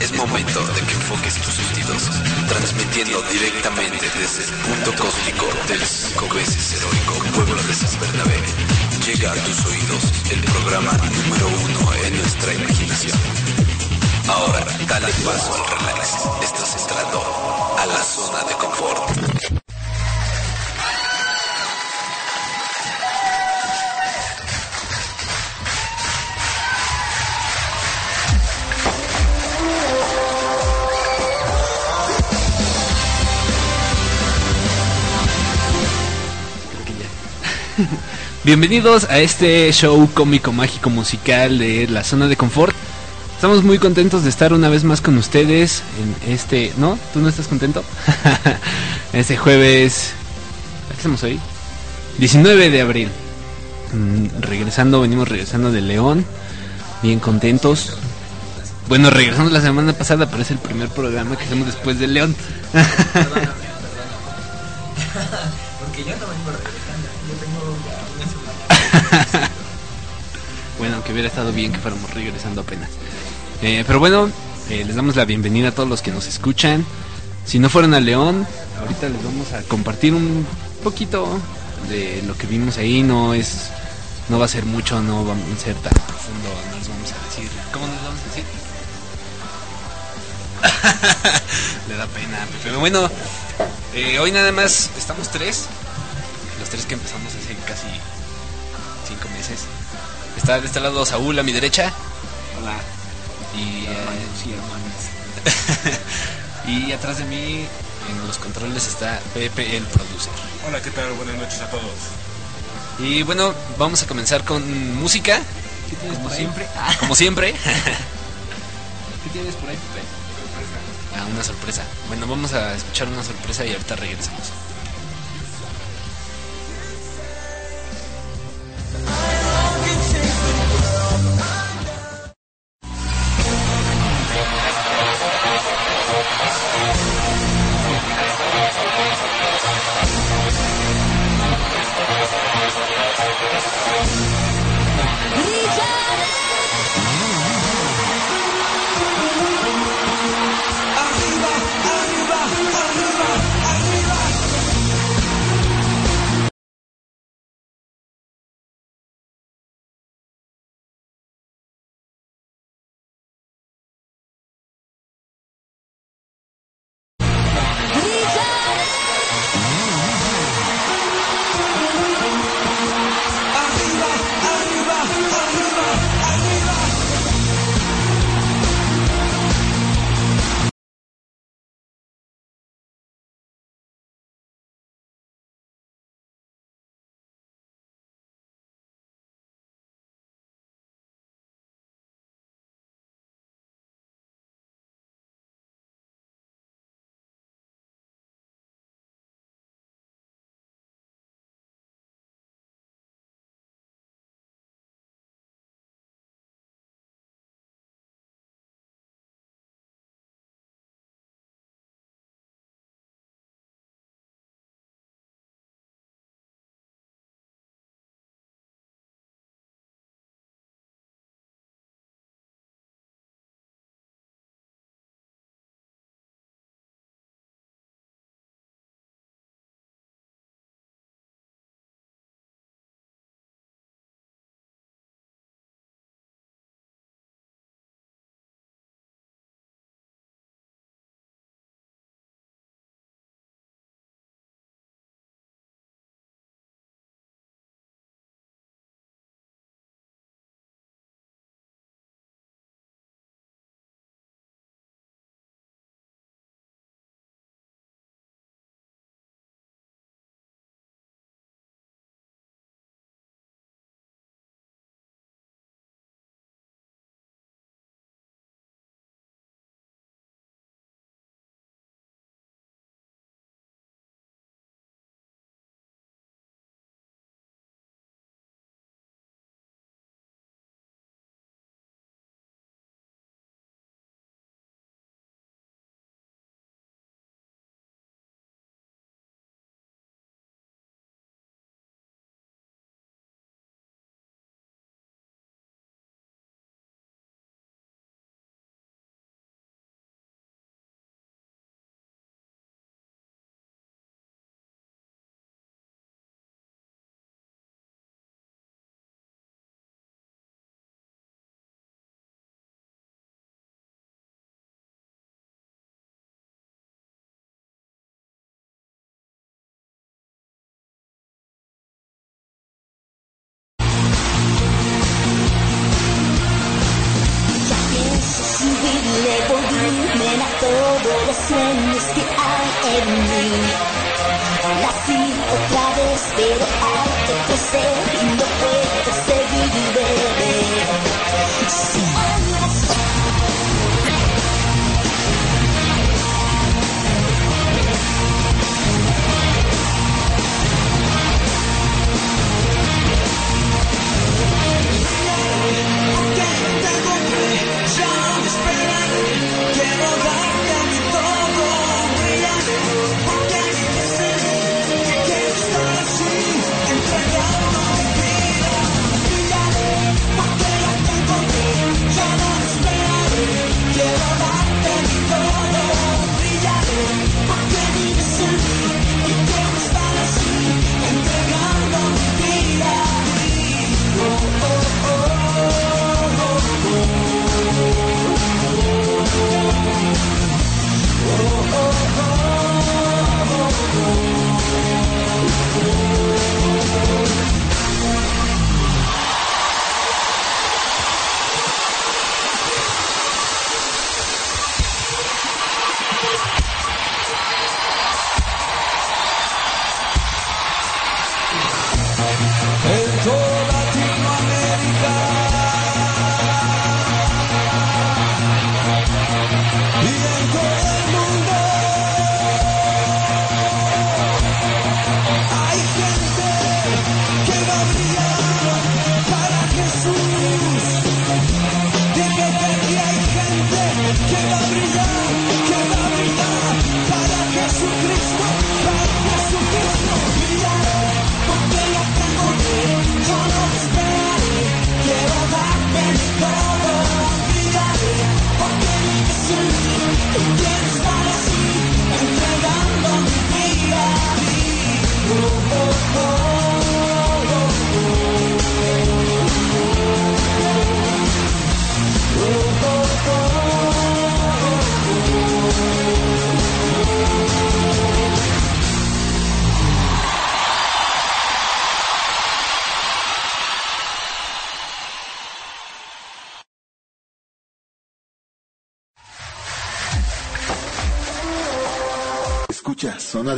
Es momento de que enfoques tus sentidos, transmitiendo directamente desde el punto Bienvenidos a este show cómico, mágico, musical de la zona de confort. Estamos muy contentos de estar una vez más con ustedes en este... ¿No? ¿Tú no estás contento? este jueves... ¿Qué estamos hoy? 19 de abril. Mm, regresando, venimos regresando de León. Bien contentos. Bueno, regresamos la semana pasada, pero es el primer programa que hacemos después de León. Porque yo no vengo regresando, yo tengo. Bueno, que hubiera estado bien que fuéramos regresando apenas. Eh, pero bueno, eh, les damos la bienvenida a todos los que nos escuchan. Si no fueron a León, ahorita les vamos a compartir un poquito de lo que vimos ahí. No es, no va a ser mucho, no va a ser tan profundo. No les vamos a decir. ¿Cómo nos vamos a decir? Le da pena, pero bueno, eh, hoy nada más estamos tres, los tres que empezamos hace casi cinco meses. Está de este lado Saúl a mi derecha. Hola, Y, hermanos y hermanas. eh, y atrás de mí, en los controles, está Pepe, el producer. Hola, ¿qué tal? Buenas noches a todos. Y bueno, vamos a comenzar con música. ¿Qué tienes Como por ahí? siempre. Como siempre. ¿Qué tienes por ahí, Pepe? Ah, una sorpresa. Bueno, vamos a escuchar una sorpresa y ahorita regresamos.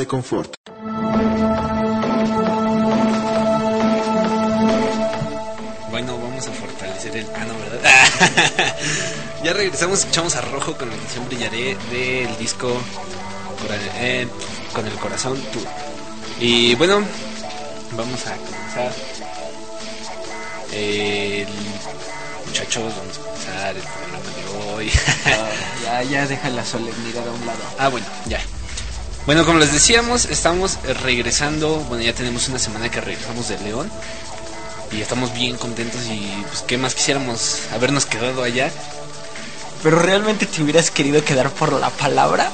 De Confort. Bueno, vamos a fortalecer el. Ah, no, ¿verdad? ya regresamos, escuchamos a Rojo con la canción Brillaré del disco eh, Con el Corazón Tú. Y bueno, vamos a comenzar. El... Muchachos, vamos a comenzar el programa de hoy. ya, ya deja la solemnidad a un lado. Ah, bueno, ya. Bueno, como les decíamos, estamos regresando. Bueno, ya tenemos una semana que regresamos de León. Y estamos bien contentos y pues qué más quisiéramos habernos quedado allá. ¿Pero realmente te hubieras querido quedar por la palabra?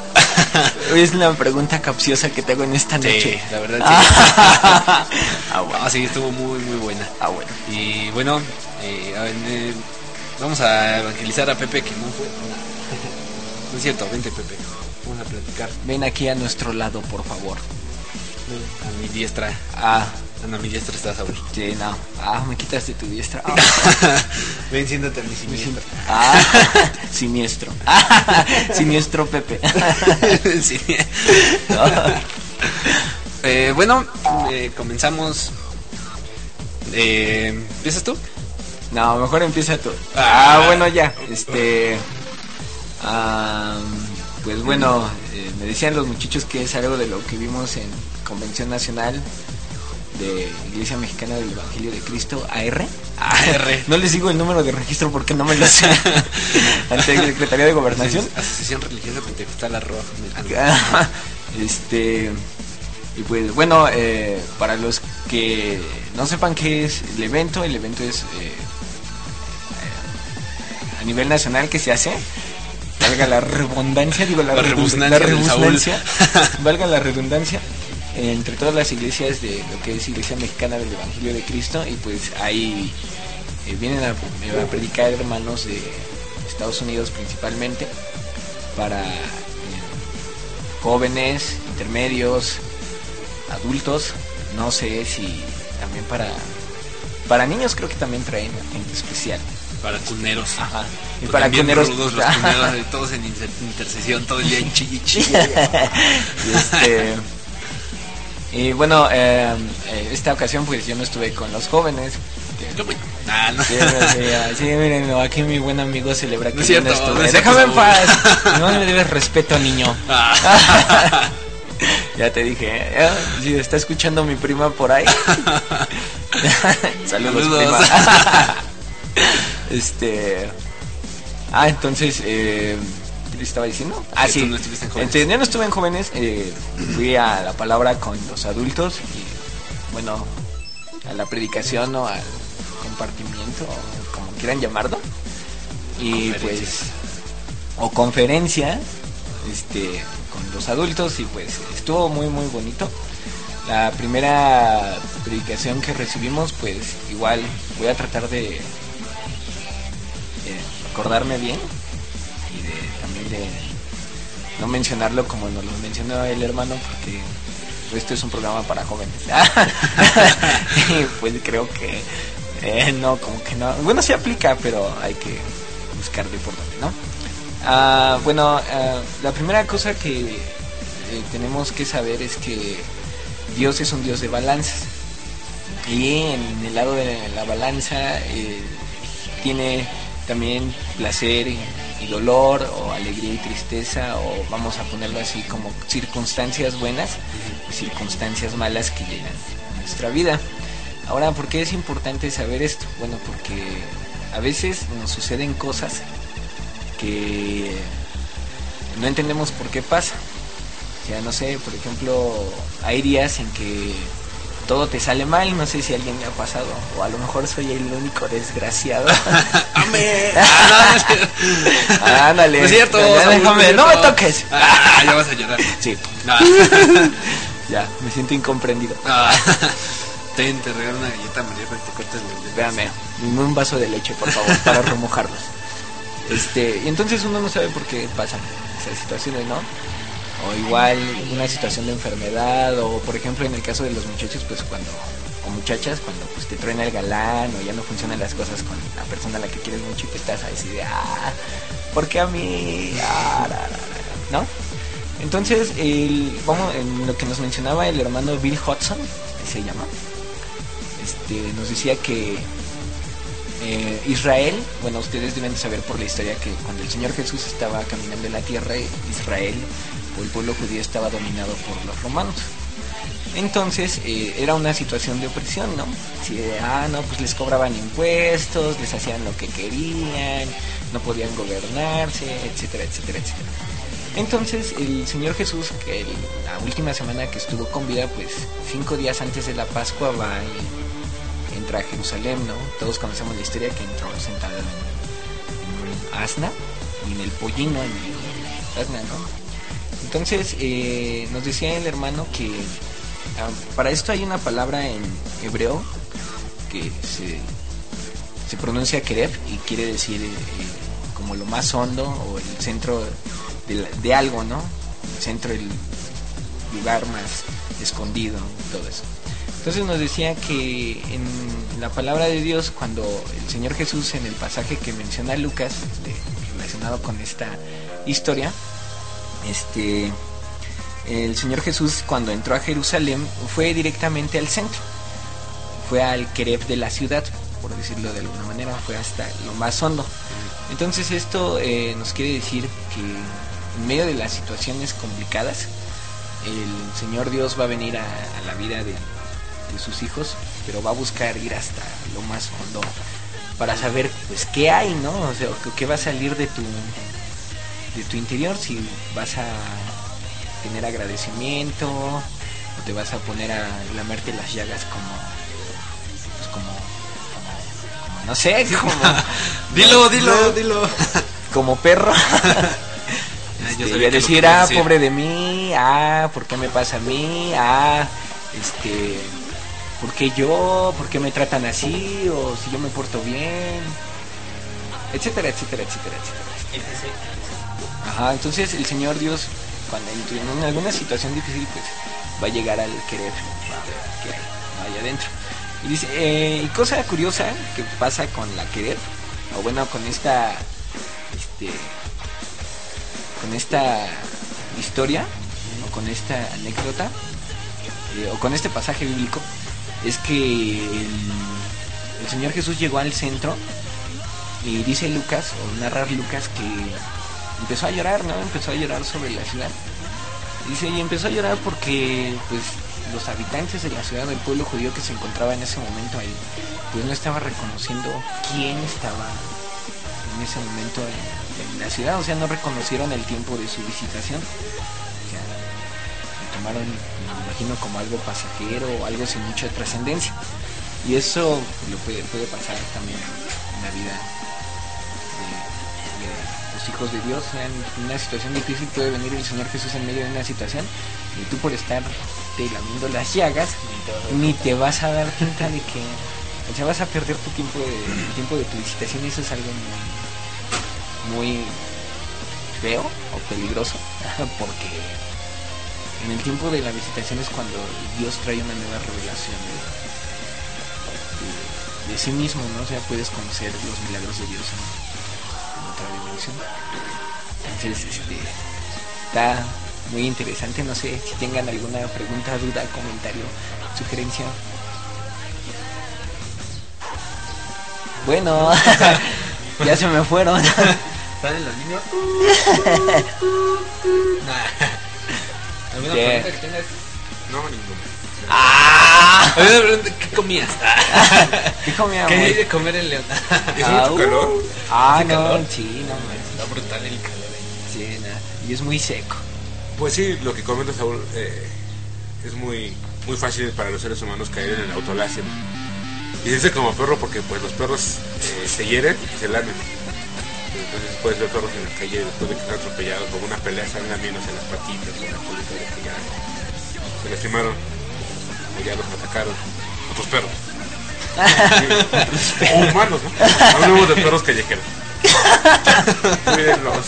es la pregunta capciosa que te hago en esta noche. la verdad sí. ah, bueno. Sí, estuvo muy muy buena. Ah, bueno. Y bueno, eh, a ver, eh, vamos a evangelizar a Pepe que no fue. No es cierto, vente Pepe. A platicar. Ven aquí a nuestro lado, por favor. A mi diestra. Ah, Ah, no, a mi diestra está Saúl. sí, no. Ah, me quitaste tu diestra. Ah, Ven, siéntate a mi siniestra. Ah, siniestro. Ah, siniestro Pepe. Sí. Eh, bueno, eh, comenzamos. Eh, ¿Empiezas tú? No, mejor empieza tú. Ah. Ah, bueno, ya. Este. Pues bueno, eh, me decían los muchachos que es algo de lo que vimos en Convención Nacional de Iglesia Mexicana del Evangelio de Cristo, AR. AR. No les digo el número de registro porque no me lo sé. Ante la Secretaría de Gobernación. Asociación Religiosa Pentecostal Arroz. este y pues bueno eh, para los que no sepan qué es el evento el evento es eh, a nivel nacional que se hace valga la redundancia digo la, La redundancia valga la redundancia entre todas las iglesias de lo que es Iglesia Mexicana del Evangelio de Cristo y pues ahí eh, vienen a, a predicar hermanos de Estados Unidos principalmente para eh, jóvenes, intermedios, adultos, no sé si también para para niños creo que también traen gente especial. Para cuneros. Ajá. Y para cuneros. rudos los cuneros, eh, todos en inter- intercesión, todo el día en chille, chille. y este. Y bueno, eh, eh, esta ocasión pues yo no estuve con los jóvenes. Yo. Ah, no. Sí, miren, aquí mi buen amigo celebra que No es no estuve. no cierto, Déjame en paz. No le debes respeto, niño. Ah. ya te dije, ¿eh? si está escuchando mi prima por ahí. Saludos, Saludos. prima. Este. Ah, entonces, eh, ¿qué le estaba diciendo? Ah, sí. no estuviste en jóvenes. Entonces, yo no estuve en jóvenes, eh, fui a la palabra con los adultos y, bueno, a la predicación o al compartimiento, o como quieran llamarlo. Y pues, o conferencia, este, con los adultos y pues estuvo muy muy bonito. La primera predicación que recibimos, pues igual voy a tratar de acordarme bien y de también de no mencionarlo como nos lo mencionó el hermano porque esto es un programa para jóvenes. pues creo que eh, no, como que no. Bueno, se aplica, pero hay que buscarle por dónde, ¿no? Ah, bueno, ah, la primera cosa que eh, tenemos que saber es que Dios es un Dios de balanzas. Y en el lado de la balanza eh, tiene también placer y, dolor, o alegría y tristeza, o vamos a ponerlo así como circunstancias buenas y circunstancias malas que llegan a nuestra vida. Ahora, ¿por qué es importante saber esto? Bueno, porque a veces nos suceden cosas que no entendemos por qué pasa. O sea, no sé, por ejemplo, hay días en que todo te sale mal, no sé si a alguien le ha pasado, o a lo mejor soy el único desgraciado. ¡Amén! Ah. Ándale. No es cierto, Ya, Saúl, déjame, no me toques. Ah, ya vas a llorar. Sí, Ah. ya, me siento incomprendido. Ah. Ten, te regalo una galleta María para que te cortes los dedos. Véame, dime un vaso de leche, por favor, para remojarlos. Este, y entonces uno no sabe por qué pasan esas situaciones, ¿no? O igual una situación de enfermedad, o por ejemplo en el caso de los muchachos, pues cuando, o muchachas, cuando pues te truena el galán, o ya no funcionan las cosas con la persona a la que quieres mucho y que estás de, ah, ¿por a mí? Ah, ra, ra, ra", ¿No? Entonces, el, vamos, en lo que nos mencionaba el hermano Bill Hudson, se llama, este, nos decía que eh, Israel, bueno, ustedes deben saber por la historia que cuando el Señor Jesús estaba caminando en la tierra, Israel el pueblo judío estaba dominado por los romanos. Entonces eh, era una situación de opresión, ¿no? Ah, no, pues les cobraban impuestos, les hacían lo que querían, no podían gobernarse, etcétera, etcétera, etcétera. Entonces el Señor Jesús, que la última semana que estuvo con vida, pues cinco días antes de la Pascua va y entra a Jerusalén, ¿no? Todos conocemos la historia que entró sentado en, en asna y en el pollino, en el asna, ¿no? Entonces eh, nos decía el hermano que ah, para esto hay una palabra en hebreo que se, pronuncia Kereb y quiere decir eh, como lo más hondo o el centro de, la- de algo, ¿no? El centro, el lugar más escondido, todo eso. Entonces nos decía que en la palabra de Dios, cuando el Señor Jesús en el pasaje que menciona Lucas, de- relacionado con esta historia, este, el Señor Jesús cuando entró a Jerusalén fue directamente al centro, fue al Kereb de la ciudad, por decirlo de alguna manera, fue hasta lo más hondo. Entonces esto eh, nos quiere decir que en medio de las situaciones complicadas, el Señor Dios va a venir a, la vida de, de sus hijos, pero va a buscar ir hasta lo más hondo para saber pues qué hay, ¿no? O sea, qué va a salir de tu de tu interior si vas a tener agradecimiento o te vas a poner a lamerte las llagas como pues como como, como, no sé, como Dilo, dilo, dilo. como perro. Yo Este, sabía y a decir, ah, decir. pobre de mí, ah, ¿por qué me pasa a mí? Ah, este, ¿por qué yo? ¿Por qué me tratan así? O si yo me porto bien, etcétera, etcétera, etcétera, etcétera. Ajá, entonces el Señor Dios, cuando en, alguna situación difícil, pues va a llegar al querer, va a ver qué hay, ahí adentro. Y dice, eh, y cosa curiosa que pasa con la querer, o bueno, con esta, este, con esta historia, o con esta anécdota, eh, o con este pasaje bíblico, es que el, el Señor Jesús llegó al centro y dice Lucas, o narrar Lucas, que empezó a llorar, ¿no? Empezó a llorar sobre la ciudad. Dice, y empezó a llorar porque, pues, los habitantes de la ciudad del pueblo judío que se encontraba en ese momento ahí, pues no estaba reconociendo quién estaba en ese momento en, la ciudad, o sea, no reconocieron el tiempo de su visitación. O sea, lo tomaron, me imagino, como algo pasajero o algo sin mucha trascendencia. Y eso lo puede, puede pasar también en la vida de los hijos de Dios. En una situación difícil puede venir el Señor Jesús en medio de una situación y tú por estar te lamiendo las llagas ni te vas a dar cuenta de que o sea vas a perder tu tiempo de el tiempo de tu visitación y eso es algo muy muy feo o peligroso porque en el tiempo de la visitación es cuando Dios trae una nueva revelación de, de- de sí mismo, ¿no? O sea, puedes conocer los milagros de Dios dimensión. Entonces, este, está muy interesante. No sé si tengan alguna pregunta, duda, comentario, sugerencia. Bueno, ya se me fueron. ¿Están en la línea? ¿Alguna Sí. pregunta que tengas? No, ninguno. ¡Ah! ¿Qué comías? ¿Qué comíamos? ¿Qué hay de comer en León? ¿Es Ah, mucho uh. calor? Ah, ¿Hace no, calor? sí, no, man. Está brutal el calor ahí. Sí, no, Y es muy seco. Pues sí, lo que comenta Saúl eh, es muy muy fácil para los seres humanos caer en el autolasio. Y dice como perro porque pues los perros eh, se hieren y se lamen. Entonces puedes ver perros en la calle después de que están atropellados o una pelea salen lamiéndose las patitas o la de que ya se lastimaron ya los atacaron otros perros. o humanos, ¿no? Hablamos de perros callejeros. Cuídenlos.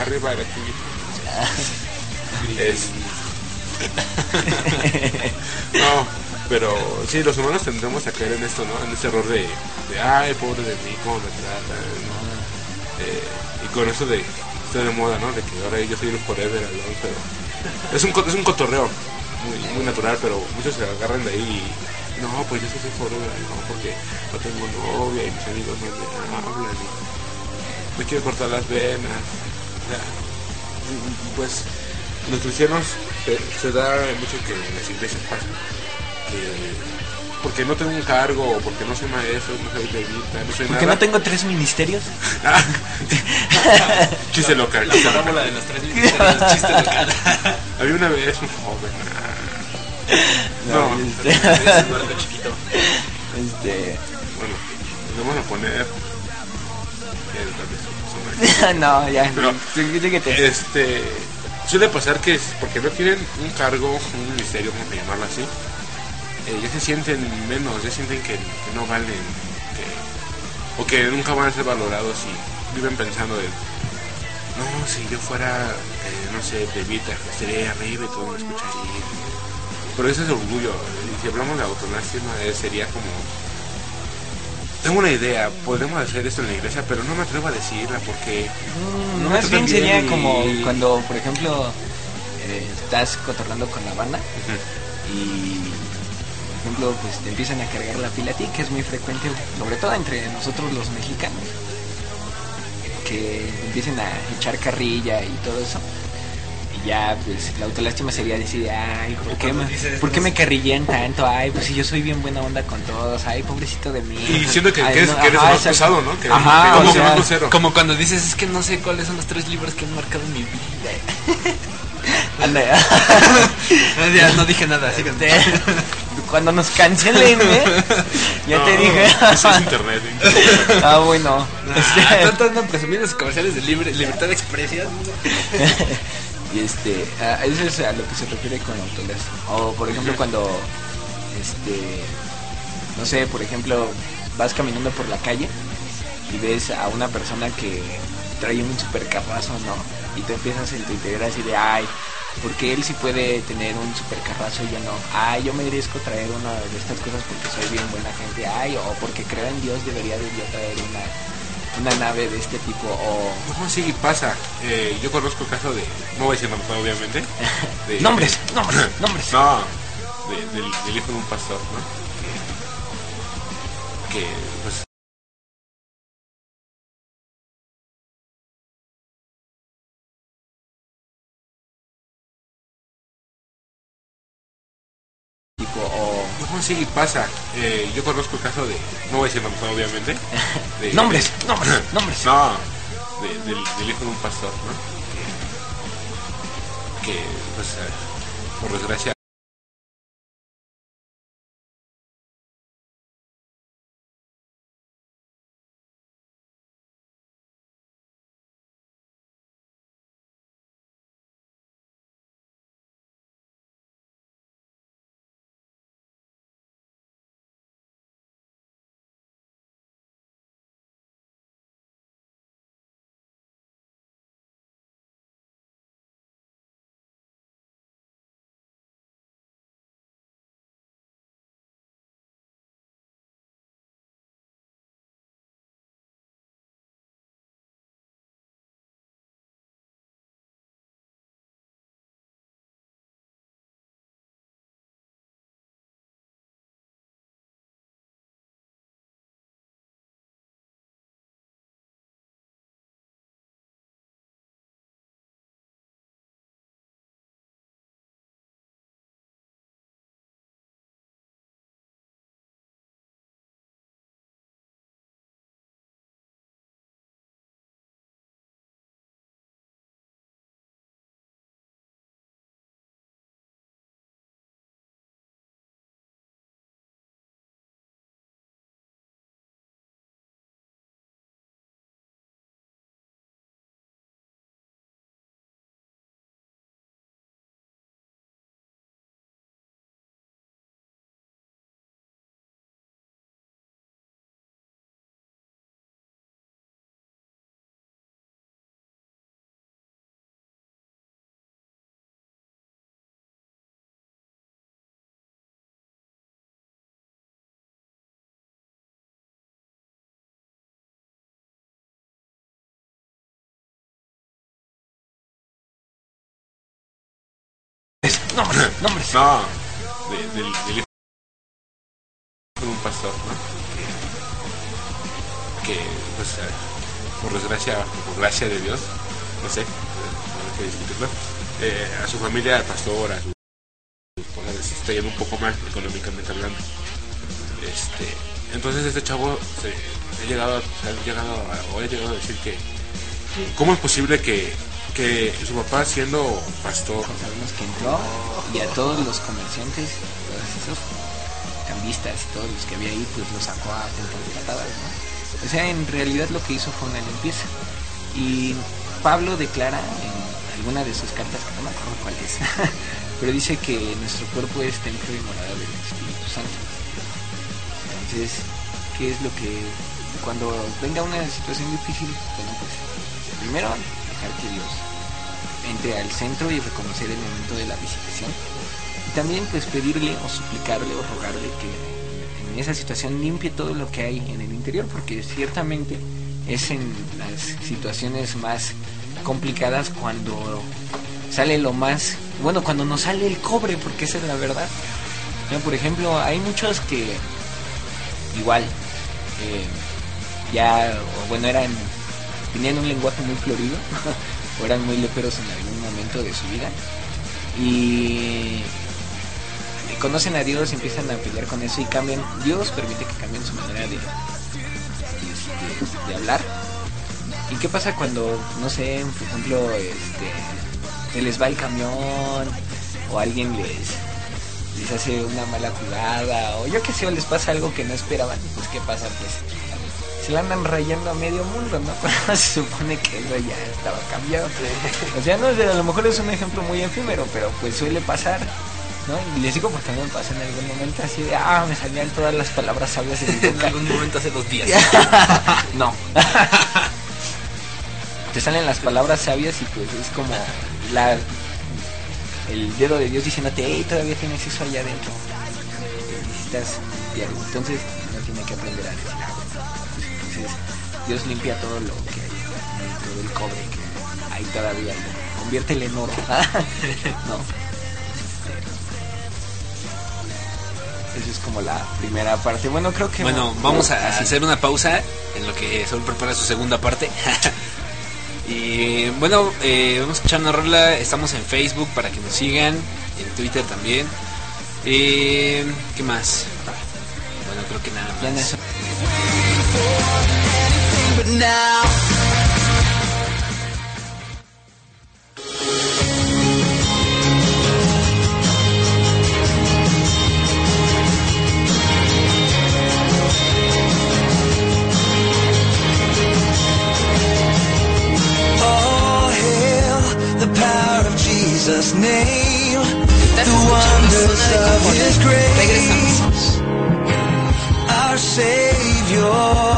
Arriba de aquí. Es... no, pero sí, los humanos tendremos a caer en esto, ¿no? En este error de, de ay, pobre de mí, cómo me tratan, ¿no? Eh, y con eso de, estoy de moda, ¿no? De que ahora yo soy el forever alone, pero es un, es un cotorreo muy, natural, pero muchos se agarran de ahí y, no, pues yo soy forever alone porque no tengo novia y mis amigos no me hablan y me quiero cortar las venas. Pues los cristianos eh, se da mucho que en las iglesias pasa que porque no tengo un cargo o porque no soy maestro no soy levita no soy ¿Por qué nada. no tengo tres ministerios? Chiste local La parábola de los tres ministerios, chiste local. había una vez un joven no, este, Es un barco chiquito. este, bueno le vamos a poner no, ya, Pero- este suele pasar que es porque no tienen un cargo un ministerio vamos a llamarlo así eh, ya se sienten menos ya sienten que, que no valen que, o que nunca van a ser valorados y viven pensando de no si yo fuera eh, no sé de Vita estaría arriba y todo me escucharía pero ese es orgullo y si hablamos de autolástima eh, sería como tengo una idea podemos hacer esto en la iglesia pero no me atrevo a decirla porque Mm, no más bien sería como cuando, por ejemplo, eh, estás cotorrando con la banda y, ejemplo, pues te empiezan a cargar la pila a ti, que es muy frecuente, sobre todo entre nosotros los mexicanos, que empiecen a echar carrilla y todo eso. Y ya, pues, la autolástima sería decir, ay, ¿por qué, me, dices, ¿por qué me carrillean tanto? Ay, pues si yo soy bien buena onda con todos, ay, pobrecito de mí. Y siento que, Ay, que eres, no, que eres ajá, el más pesado, ¿no? Que, Ajá, como o sea, que más cero. Como cuando dices, es que no sé cuáles son los tres libros que han marcado mi vida. Anda, no dije nada, así que... Este, Cuando nos cancelen, ¿eh? Ya No, te dije. Eso es internet. ¿eh? ah, bueno. Este, Ah, tanto presumiendo comerciales de libre, libertad de expresión. y este, ah, eso es a lo que se refiere con autolástima. O por ejemplo cuando, este, no sé, por ejemplo, vas caminando por la calle y ves a una persona que trae un super carrazo, ¿no? Y tú empiezas tu interior así de, ay, Porque él sí puede tener un super carrazo y yo no. Ay, yo merezco traer una de estas cosas porque soy bien buena gente. Ay, o porque creo en Dios debería de yo traer una, una nave de este tipo. O No, sí pasa. Eh, yo conozco el caso de, no voy a decir nombres obviamente. de- Nombres, nombres, nombres. No, de- del, del hijo de un pastor, ¿no? Que, que, pues, no, sí pasa. Eh, yo conozco el caso de, no voy a decir nombres obviamente. de- nombres, nombres, nombres. No, de- del, del hijo de un pastor, ¿no? Que, que, pues, eh, por desgracia, Nombres, nombres. no, de- del, del de un pastor, ¿no? Que, pues, por desgracia, por gracia de Dios, no sé, no hay que discutirlo, eh, a su familia, al pastor, a su esposa, está yendo un poco mal económicamente hablando. Este, entonces este chavo se, ha llegado, ha llegado o ha llegado a decir que ¿cómo es posible que, que su papá siendo pastor Sabemos que entró y a todos los comerciantes, todos esos cambistas, todos los que había ahí, pues los sacó a patadas, ¿no? O sea, en realidad lo que hizo fue una limpieza. Y Pablo declara en alguna de sus cartas, que no me acuerdo cuál es, pero dice que nuestro cuerpo es templo y morada del Espíritu Santo. Entonces, ¿qué es lo que cuando venga una situación difícil, bueno, pues primero que Dios entre al centro y reconocer el momento de la visitación. Y también pues pedirle o suplicarle o rogarle que en esa situación limpie todo lo que hay en el interior, porque ciertamente es en las situaciones más complicadas cuando sale lo más, bueno, cuando nos sale el cobre, porque esa es la verdad. Por ejemplo, hay muchos que igual eh, ya, bueno, eran, tenían un lenguaje muy florido, o eran muy leperos en algún momento de su vida, y conocen a Dios y empiezan a pelear con eso y cambian, Dios permite que cambien su manera de, de, hablar. ¿Y qué pasa cuando, no sé, por ejemplo, este, se les va el camión o alguien les, les hace una mala jugada o yo qué sé, o les pasa algo que no esperaban? Pues ¿qué pasa? Pues la andan rayando a medio mundo, ¿no? Se supone que eso ya estaba cambiado. O sea, no, a lo mejor es un ejemplo muy efímero, pero pues suele pasar. Y les digo porque también pasa en algún momento así de, ah, me salían todas las palabras sabias en, en algún momento hace dos días. no. Te salen las palabras sabias y pues es como el dedo de Dios diciéndote, hey, todavía tienes eso allá adentro. Necesitas diálogo. Entonces, no tiene que aprender a decir nada. Dios limpia todo lo que hay, todo el cobre que hay todavía, ¿no? conviértelo en oro. no. Este, eso es como la primera parte. Bueno, creo que. Bueno, vamos a hacer una pausa en lo que Sol prepara su segunda parte. y bueno, eh, vamos a echar una rola. Estamos en Facebook para que nos sigan. En Twitter también. Eh, ¿Qué más? Bueno, creo que nada más. but now. Oh, Jesus' name, the wonders of His grace, our Savior.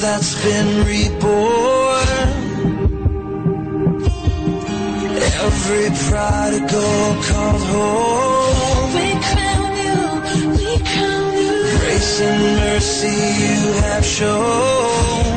that's been reborn. Every prodigal called home. We crown you, we crown you. Grace and mercy you have shown.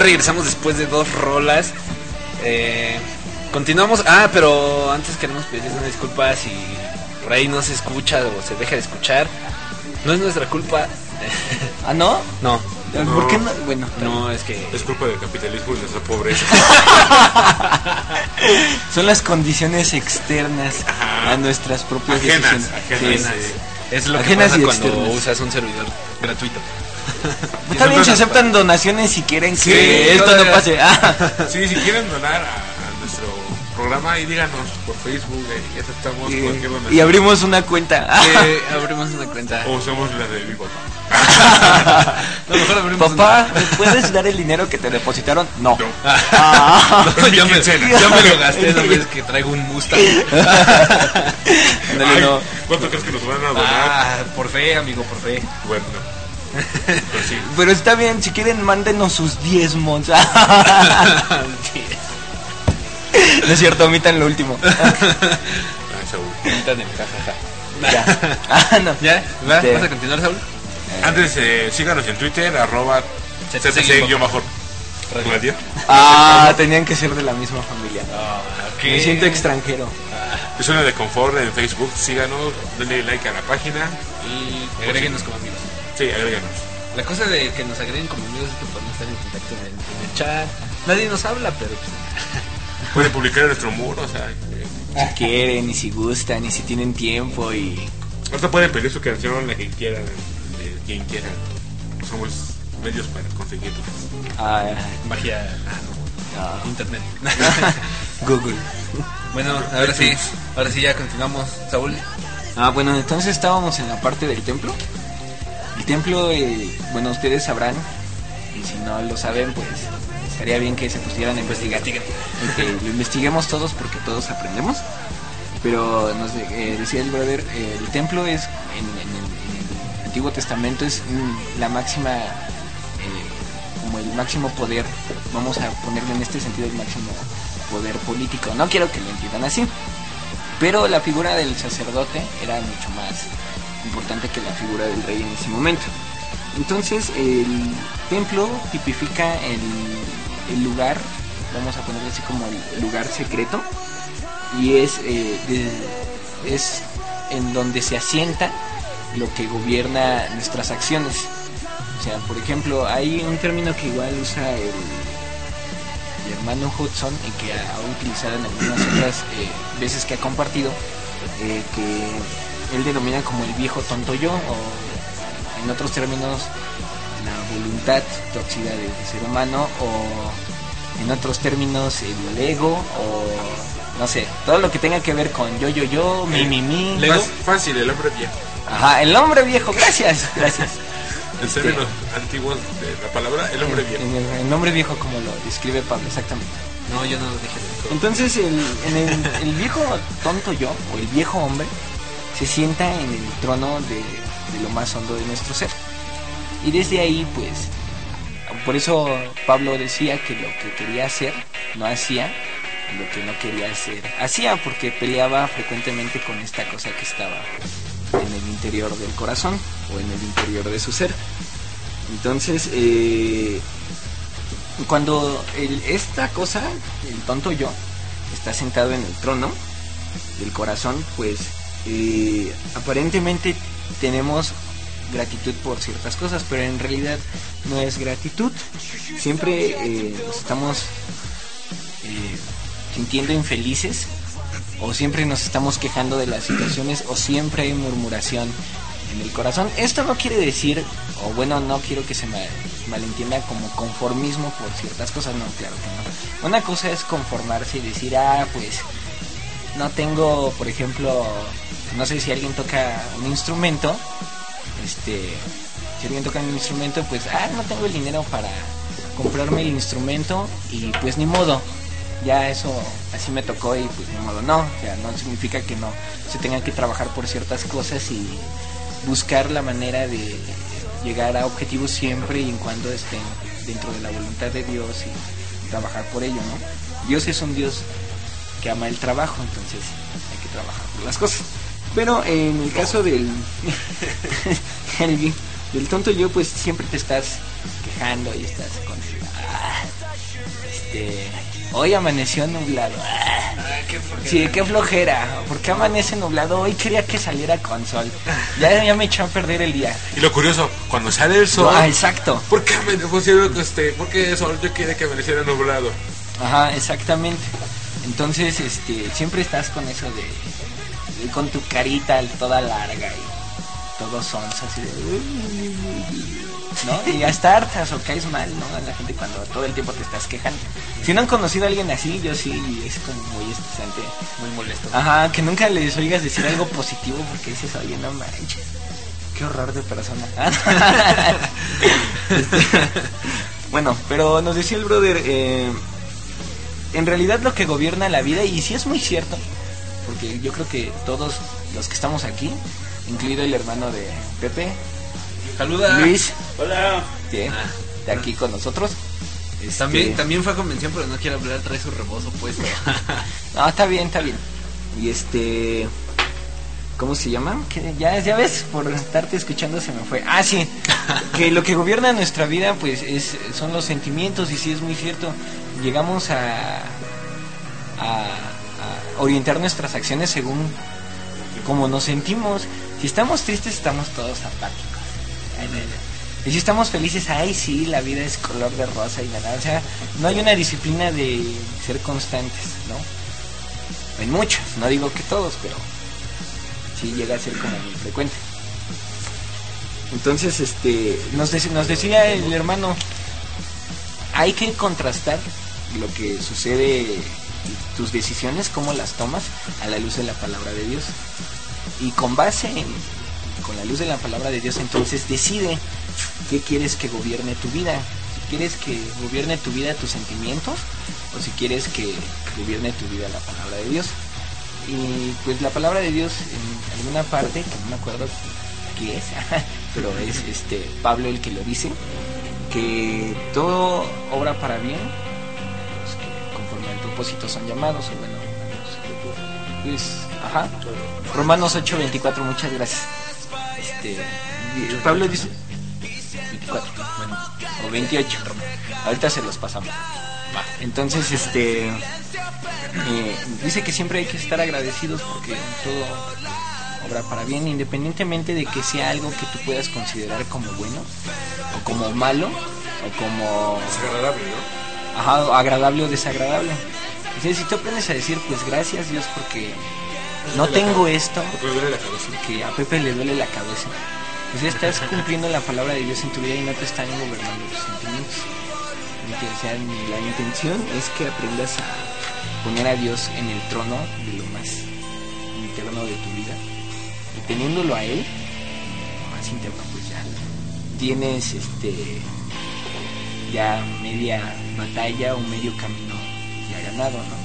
regresamos después de dos rolas. Eh, continuamos. Ah, pero antes queremos pedirles una disculpa si por ahí no se escucha o se deja de escuchar. No es nuestra culpa. ¿Ah, no? No. no ¿Por qué no? Bueno, no, es que. Es culpa del capitalismo y nuestra pobreza. Son las condiciones externas a nuestras propias decisiones. Es lo que pasa cuando usas un servidor gratuito. Está bien si aceptan donaciones si quieren sí, que esto no pase. Ah. Sí, si quieren donar a, nuestro programa y díganos por Facebook, eh, aceptamos. Y abrimos una cuenta. Abrimos una cuenta. O usamos la de mi papá. no, mejor papá, puedes dar el dinero que te depositaron? No. no. Ah. no ya, me, ya, me, lo gasté, no ves que traigo un Mustang. ¿Cuánto crees que nos van a donar? Ah, por fe, amigo, por fe. Bueno sí. Pero está bien, si quieren, mándenos sus diezmos. no es cierto, omitan lo último. Ah, Saúl. Pintan el jajaja. ya. Ah, no. ¿Ya? ¿Va? ¿Vas a continuar, Saúl? Antes, eh, síganos en Twitter, arroba CTC CTC-radio. Radio. Ah, tenían que ser de la misma familia. Ah, Me siento extranjero. Es una de confort en Facebook, síganos, denle like a la página y Agréguenos como amigos. Sí, agréguenos. La cosa de que nos agreguen como amigos es que podemos estar en contacto en el, en el chat. Nadie nos habla, pero pues, Pueden publicar en nuestro muro, o sea, eh, Si quieren, y si gustan, y si tienen tiempo, y. ahorita pueden pedir su canción, la que quieran, de quien quieran. Somos medios para conseguirlo. Ah, magia ah, ah. no, internet. Google. bueno, ahora sí, ahora sí ya continuamos, Saúl. Ah, bueno, entonces estábamos en la parte del templo. El templo, eh, bueno, ustedes sabrán, y si no lo saben, pues estaría bien que se pusieran a investigar. Que lo investiguemos todos porque todos aprendemos. Pero nos eh, decía el brother, el templo es, en, en el, en el Antiguo Testamento, es mm, la máxima, eh, como el máximo poder, vamos a ponerle en este sentido el máximo poder político. No quiero que lo entiendan así. Pero la figura del sacerdote era mucho más importante que la figura del rey en ese momento. Entonces el templo tipifica el, lugar, vamos a ponerle así como el lugar secreto, y es, eh, es en donde se asienta lo que gobierna nuestras acciones. O sea, por ejemplo, hay un término que igual usa el, el hermano Hudson y que ha utilizado en algunas otras eh, veces que ha compartido, eh, que él denomina como el viejo tonto yo, o en otros términos, la voluntad torcida del ser humano, o en otros términos, el ego, o no sé, todo lo que tenga que ver con yo, yo, yo, mi, mi, mi. ¿Lego? Más fácil, el hombre viejo. Ajá, el hombre viejo, gracias, gracias. En Este- términos antiguos de la palabra, el hombre viejo. En el, el hombre viejo como lo describe Pablo, exactamente. No, yo no lo dije. Entonces el, en el, el viejo tonto yo, o el viejo hombre, se sienta en el trono de, lo más hondo de nuestro ser. Y desde ahí, pues, por eso Pablo decía que lo que quería hacer no hacía, lo que no quería hacer hacía, porque peleaba frecuentemente con esta cosa que estaba en el interior del corazón o en el interior de su ser. Entonces, eh, cuando esta cosa, el tonto yo, está sentado en el trono del corazón, pues eh, aparentemente tenemos gratitud por ciertas cosas, pero en realidad no es gratitud. Siempre eh, nos estamos eh, sintiendo infelices o siempre nos estamos quejando de las situaciones o siempre hay murmuración en el corazón. Esto no quiere decir, o bueno, no quiero que se me malentienda como conformismo por ciertas cosas, no, claro que no. Una cosa es conformarse y decir, ah, pues no tengo, por ejemplo, no sé si alguien toca un instrumento, este, si alguien toca un instrumento, pues, ah, no tengo el dinero para comprarme el instrumento y pues ni modo, ya eso así me tocó y pues ni modo, no, o sea, no significa que no se tenga que trabajar por ciertas cosas y buscar la manera de llegar a objetivos siempre y en cuando estén dentro de la voluntad de Dios y trabajar por ello, ¿no? Dios es un Dios que ama el trabajo, entonces hay que trabajar por las cosas. Pero en el caso del el- del tonto yo, pues siempre te estás quejando y estás con "Ah, este hoy amaneció nublado. ah, Sí, qué flojera. ¿Por qué amanece nublado? Hoy quería que saliera con sol. Ya, ya me echó a perder el día. Y lo curioso, cuando sale el sol, Ah, exacto. ¿por qué me pusieron este? ¿Por qué el sol yo quería que amaneciera nublado? Ajá, exactamente. Entonces, este, siempre estás con eso de, de- con tu carita toda larga y todo sonso así de ¿no? Y hasta hartas o caes mal, ¿no? A la gente cuando todo el tiempo te estás quejando. Si no han conocido a alguien así, yo sí, es como muy estresante. Muy molesto. Ajá, que nunca les oigas decir algo positivo porque dices, oye, no manches. Qué horror de persona. Este, bueno, pero nos decía el brother, eh, en realidad lo que gobierna la vida, y sí es muy cierto, porque yo creo que todos los que estamos aquí, incluido el hermano de Pepe, Saluda. Luis, Hola. que de aquí con nosotros. este, También, también fue a convención, pero no quiere hablar, trae su rebozo puesto. No, está bien, está bien. Y este. ¿Cómo se llama? Que ya, ya ves, por estarte escuchando se me fue. Ah, sí. que lo que gobierna nuestra vida, pues, es, son los sentimientos, y sí es muy cierto. Llegamos a, a orientar nuestras acciones según cómo nos sentimos. Si estamos tristes, estamos todos apáticos. Y si estamos felices, ay, sí, la vida es color de rosa y nada. O sea, no hay una disciplina de ser constantes, ¿no? En muchos, no digo que todos, pero sí llega a ser como muy frecuente. Entonces, este, nos decía el hermano, hay que contrastar lo que sucede, tus decisiones, cómo las tomas a la luz de la palabra de Dios. Y con base en, con la luz de la palabra de Dios, entonces decide qué quieres que gobierne tu vida. Si quieres que gobierne tu vida tus sentimientos o si quieres que gobierne tu vida la palabra de Dios. Y pues la palabra de Dios en alguna parte, que no me acuerdo qué es, pero es este Pablo el que lo dice, que todo obra para bien, al propósito son llamados, o bueno, pues, ajá. Romanos 8:24, muchas gracias. Este, y Pablo dice 24, bueno, o 28. Ahorita se los pasamos. Entonces, este eh, dice que siempre hay que estar agradecidos porque todo obra para bien, independientemente de que sea algo que tú puedas considerar como bueno o como malo o como Es agradable, ¿no? Ajá, agradable o desagradable. Entonces, si tú aprendes a decir, pues gracias Dios porque no tengo esto, que a Pepe le duele la cabeza, pues ya estás cumpliendo la palabra de Dios en tu vida y no te están gobernando tus sentimientos. O sea, la intención es que aprendas a poner a Dios en el trono de lo más interno de tu vida. Y teniéndolo a Él, lo más interno, pues ya tienes este ya media batalla o medio camino ya ganado, ¿no?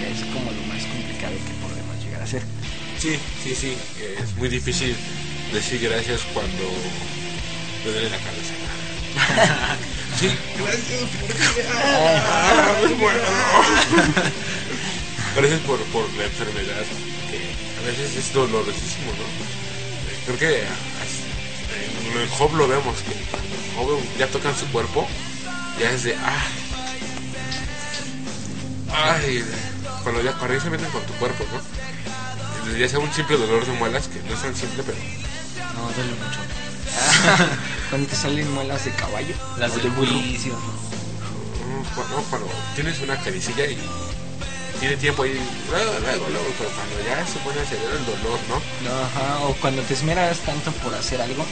Es como lo más complicado que podemos llegar a hacer. Sí, sí, sí. Es muy difícil decir gracias cuando me duele la cabeza. sí, gracias muero. Gracias por, por la enfermedad, que a veces es dolorosísimo, ¿no? Eh, Creo que as- en, en Job lo vemos, que cuando Job ya tocan su cuerpo, ya es de, ah, ay, cuando ya, cuando ya se meten con tu cuerpo, ¿no? ya sea un simple dolor de muelas, que no es tan simple, pero No, duele mucho. Cuando te salen muelas de caballo. Las del juicio. no, cuando tienes una caricilla y tiene tiempo ahí, luego, luego, luego, pero cuando ya se pone a acelerar el dolor, ¿no? Ajá, o cuando te esmeras tanto por hacer algo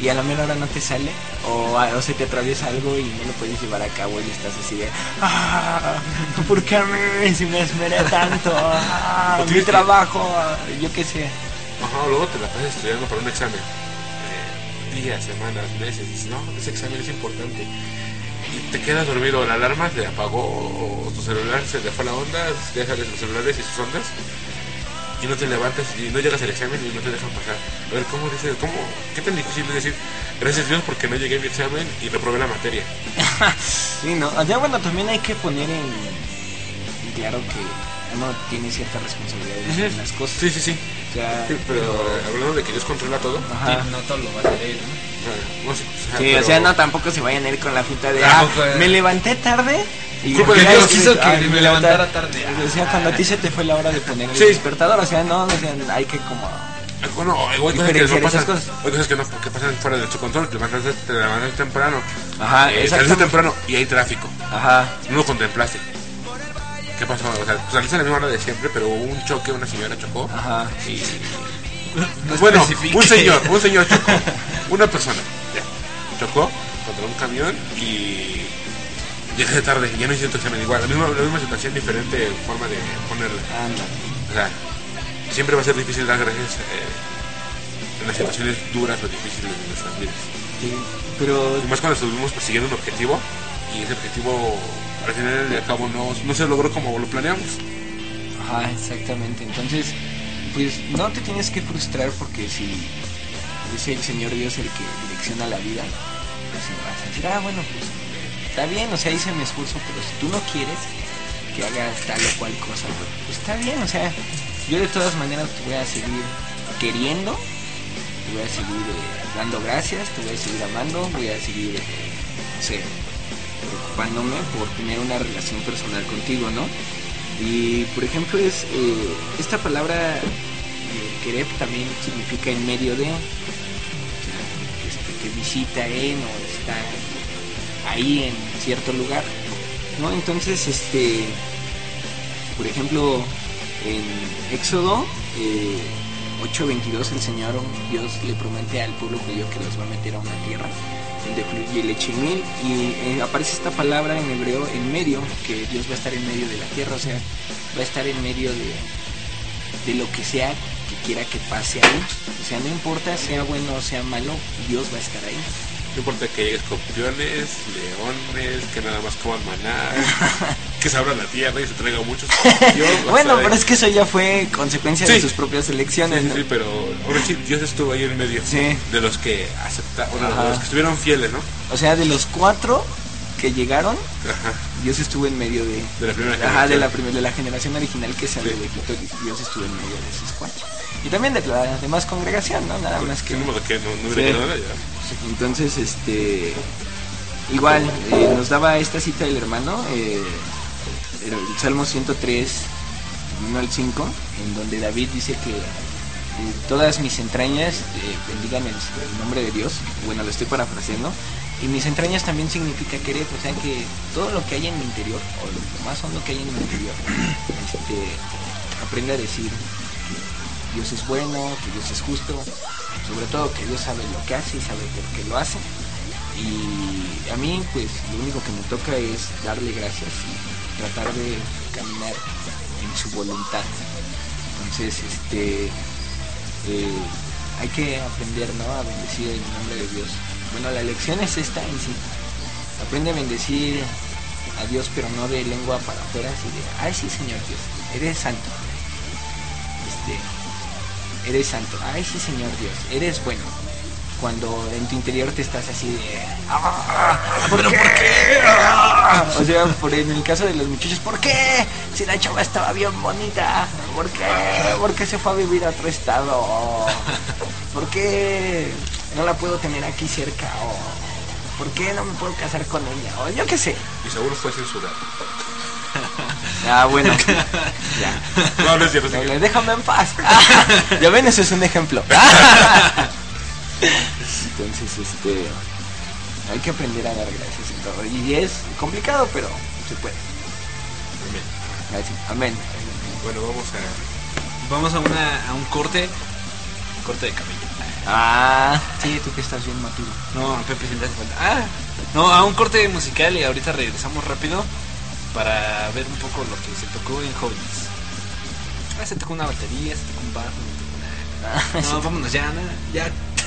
y a la mera hora no te sale, o, o se te atraviesa algo y no lo puedes llevar a cabo y estás así de, ah, ¿por qué a mí si me esmeré tanto? Ah, mi que- trabajo, ah, yo qué sé. Ajá, luego te la pasas estudiando para un examen. Eh, días, semanas, meses. Dices, no, ese examen es importante. Y te quedas dormido, la alarma se apagó, o tu celular se le fue la onda, dejas los celulares y sus ondas. Y no te levantas y no llegas al examen y no te dejan pasar. A ver, ¿cómo dices? ¿Cómo? ¿Qué tan difícil es decir, gracias Dios porque no llegué a mi examen y reprobé la materia? Sí, no, ya bueno, también hay que poner en, en claro que uno tiene cierta responsabilidad en las cosas. Sí, sí, sí. O sea, Sí, pero hablando de que Dios controla todo, o ajá. Sí, no todo lo va a hacer él, o sea, Sí, pero- o sea, no tampoco se vayan a ir con la finta de, ah, eh. me levanté tarde y Culpa de Dios quiso que ay, me levantara tarde. O sea, cuando a ti se te fue la hora de poner el Sí. despertador, o sea, no, o sea, hay que como... Bueno, hay cosas que no pasan, cosas. hay cosas que, no, que pasan fuera de tu control. Te levantas, te levantas temprano, Ajá, eh, saliste temprano y hay tráfico. Ajá, No lo contemplaste. ¿Qué pasó? O sea, saliste a la misma hora de siempre, pero hubo un choque, una señora chocó. ajá. Y... No bueno, especifique. un señor, un señor chocó. Una persona, ya. Chocó contra un camión y... Llegué tarde, ya no hice tu examen igual. La misma, la misma situación, diferente forma de ponerla. Anda. O sea, siempre va a ser difícil dar gracias. eh, en las situaciones duras o difíciles de nuestras vidas. Sí, pero Y más cuando estuvimos persiguiendo un objetivo y ese objetivo al final de cabo no, no se logró como lo planeamos. Ajá, exactamente. Entonces, pues no te tienes que frustrar porque si es el Señor Dios el que direcciona la vida, pues vas a decir, ah, bueno, pues está bien, o sea, hice mi esfuerzo, pero si tú no quieres que hagas tal o cual cosa, pues, pues está bien, o sea, yo de todas maneras te voy a seguir queriendo, te voy a seguir eh, dando gracias, te voy a seguir amando, voy a seguir, eh, no sé, preocupándome por tener una relación personal contigo, ¿no? Y por ejemplo es eh, esta palabra eh, querer también significa en medio de, este, que visita en o está ahí en cierto lugar, ¿no? Entonces, este, por ejemplo, en Éxodo eh, 8:22 el Señor Dios le promete al pueblo judío que los va a meter a una tierra y miel y eh, aparece esta palabra en hebreo en medio que Dios va a estar en medio de la tierra o sea va a estar en medio de, de lo que sea que quiera que pase ahí. O sea no importa sea bueno o sea malo Dios va a estar ahí. No importa que haya escorpiones, leones, que nada más coman maná, que se abra la tierra y se traiga muchos. Dios bueno pero ahí. es que eso ya fue consecuencia de sus propias elecciones sí, ¿no? sí, pero ahora sí, Dios estuvo ahí en medio de los que aceptaron, bueno, de los que estuvieron fieles, ¿no? o sea de los cuatro que llegaron Ajá, Dios estuvo en medio de de la primera Ajá, de la, de la generación original que salió de Egipto, Dios estuvo en medio de esos cuatro. Y también de la demás congregación, ¿no? Nada más que... No, que no, no hubiera nada ya. Entonces, este... Igual, eh, nos daba esta cita el hermano, eh, el Salmo 103, 1 al 5, en donde David dice que eh, todas mis entrañas eh, bendigan el, nombre de Dios. Bueno, lo estoy parafraseando. Y mis entrañas también significa querer, o sea que todo lo que hay en mi interior, o lo más hondo que hay en mi interior, este, aprende a decir que Dios es bueno, que Dios es justo, sobre todo que Dios sabe lo que hace y sabe por qué lo hace. Y a mí, pues, lo único que me toca es darle gracias y tratar de caminar en su voluntad. Entonces, este, eh, hay que aprender, ¿no? A bendecir el nombre de Dios. Bueno, la lección es esta en sí. Aprende a bendecir a Dios, pero no de lengua para afuera, así de, ay, sí, Señor Dios, eres santo. Este, eres santo. Ay, sí, Señor Dios, eres bueno. Cuando en tu interior te estás así de, "Ah, ¿por qué? Ah", O sea, por en el caso de los muchachos, ¿por qué? Si la chava estaba bien bonita, ¿por qué? ¿Por qué se fue a vivir a otro estado? ¿Por qué no la puedo tener aquí cerca? ¿O ¿Por qué no me puedo casar con ella? O yo qué sé. Y seguro fue censurado. Ah, bueno. ya. No, no es cierto. Doble, déjame en paz. ya ven, eso es un ejemplo. Entonces, este. Hay que aprender a dar gracias en todo. Y es complicado, pero se puede. Amén. Gracias. Amén. Bueno, vamos a... Vamos a, una, a un corte. Corte de cabello. Ah, sí, tú que estás bien maturo. No, Pepe, si le hace falta. Ah, no, a un corte musical y ahorita regresamos rápido para ver un poco lo que se tocó en jóvenes. Ah, se tocó una batería, se tocó un bajo, se tocó una... No, vámonos ya, nada, ya.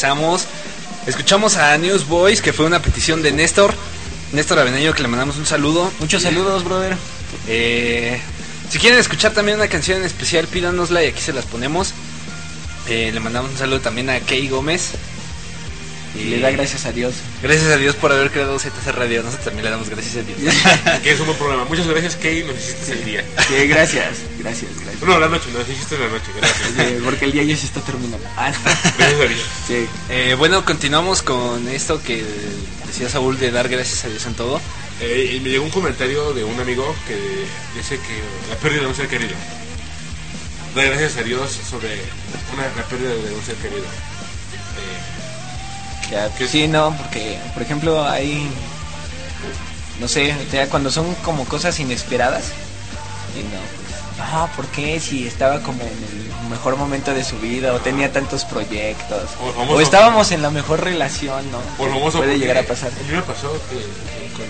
regresamos. Escuchamos a Newsboys, que fue una petición de Néstor. Néstor Aveneño, que le mandamos un saludo. Muchos saludos, brother. Eh, si quieren escuchar también una canción en especial, pídanosla y aquí se las ponemos. Eh, le mandamos un saludo también a Key Gómez. Le da gracias a Dios. Gracias a Dios por haber creado ZC Radio. Nosotros también le damos gracias a Dios. Que es un buen programa. Muchas gracias, Key. Nos hiciste el día. Sí, gracias, gracias, gracias. No, la noche, nos hiciste la noche. Gracias. Porque el día ya se está terminando. Ah, Gracias a Dios. sí. Eh, bueno, continuamos con esto que decía Saúl de dar gracias a Dios en todo. Eh, y me llegó un comentario de un amigo que dice que la pérdida de un ser querido. Da gracias a Dios sobre una, la pérdida de un ser querido. Ya, ¿Qué? sí, no, porque, por ejemplo, hay, no sé, o sea, cuando son como cosas inesperadas, y no, pues, ah, ¿por qué? Si estaba como en el mejor momento de su vida, o tenía tantos proyectos, O o, estábamos en la mejor relación, ¿no? lo famoso Puede llegar a pasar. A mí me pasó que, que con,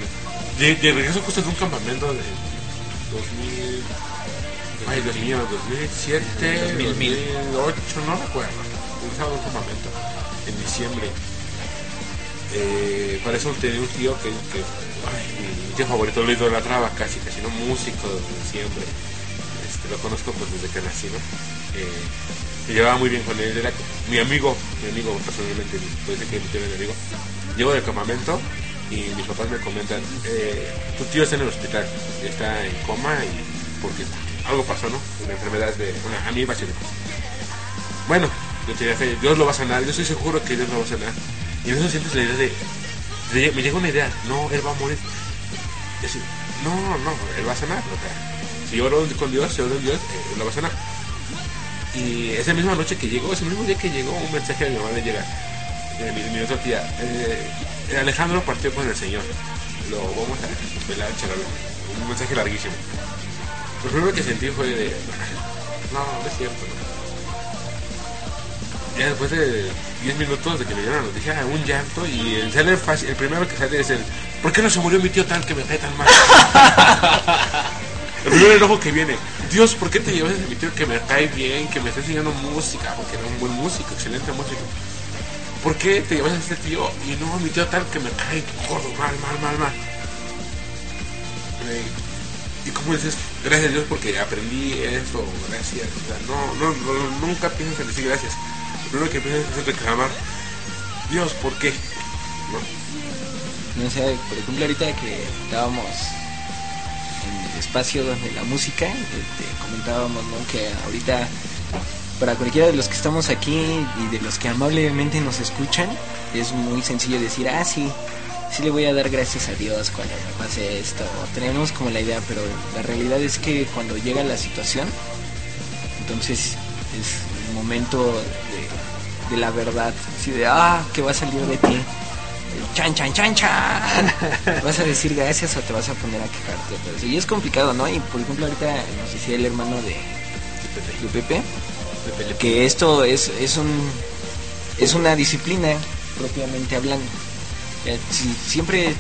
de, de regreso justo de un campamento de 2000. Ay, Dios mío, 2007, 2008, no recuerdo. Regresaba de un campamento en diciembre. Eh, para eso tenía un tío que, que ay, mi tío favorito lo idolatraba casi, casi, ¿no? Músico siempre. Este, lo conozco pues desde que nací, ¿no? Eh, me llevaba muy bien con él, era mi amigo, mi amigo personalmente, puede ser que mi tío era mi amigo. Llego del campamento y mis papás me comentan, eh, tu tío está en el hospital, está en coma y porque algo pasó, ¿no? Una enfermedad de una amiga Bueno, yo tenía fe, Dios lo va a sanar, yo estoy seguro que Dios lo va a sanar. Y en eso sientes la idea de, me llega una idea, no, él va a morir. Y así, no, no, él va a sanar, o si yo oro con Dios, si oro en Dios, eh, él lo va a sanar. Y esa misma noche que llegó, ese mismo día que llegó, un mensaje de mi mamá le llega, de mi, mi otra tía, eh, Alejandro partió con el Señor. Lo vamos a velar. Un mensaje larguísimo. Lo primero que sentí fue de, no, no es cierto. Ya después de 10 minutos de que me dieron la noticia, un llanto y el, sale el primero que sale es el, ¿por qué no se murió mi tío tal que me cae tan mal? El primer enojo que viene, Dios, ¿por qué te llevas a mi tío que me cae bien, que me está enseñando música, porque era un buen músico, excelente músico? ¿Por qué te llevas a este tío y no a mi tío tal que me cae gordo, mal, mal, mal, mal? Y como dices, gracias a Dios porque aprendí esto, gracias. O sea, no, no, no, nunca piensas en decir gracias. Primero que piensas es reclamar, Dios, ¿por qué? ¿No? Sé, por ejemplo, ahorita que estábamos en el espacio de la música, este, comentábamos ¿no? que ahorita para cualquiera de los que estamos aquí y de los que amablemente nos escuchan, es muy sencillo decir, ah, sí, sí le voy a dar gracias a Dios cuando me pase esto. Tenemos como la idea, pero la realidad es que cuando llega la situación, entonces es el momento de, de la verdad, así de, ah, que va a salir de ti. Chan, chan, chan, chan. ¿Vas a decir gracias o te vas a poner a quejarte? Pero sí, es complicado, ¿no? Y por ejemplo, ahorita nos decía el hermano de, de Pepe, que esto es, es, un, es una disciplina propiamente hablando. Si siempre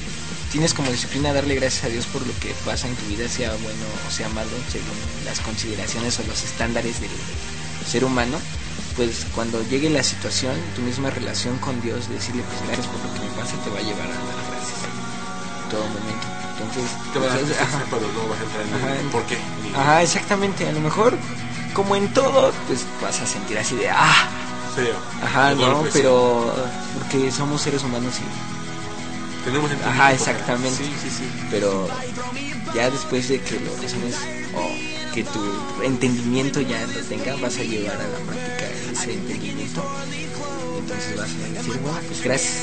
tienes como disciplina darle gracias a Dios por lo que pasa en tu vida, sea bueno o sea malo, según las consideraciones o los estándares del ser humano, pues cuando llegue la situación, tu misma relación con Dios, decirle pues gracias por lo que me pasa, te va a llevar a dar gracias en todo momento. Entonces, Te vas a pues, dar pero no vas a entrar en Ajá. el por qué. ni- Ajá, exactamente. A lo mejor, como en todo, pues vas a sentir así de, ah, Feo. ajá, no, pero porque somos seres humanos y, Tenemos ajá, exactamente. Sí, sí, sí. Pero ya después de que lo razones o que tu entendimiento ya lo tenga, vas a llevar a la práctica ese entendimiento. Entonces vas a decir, bueno, pues gracias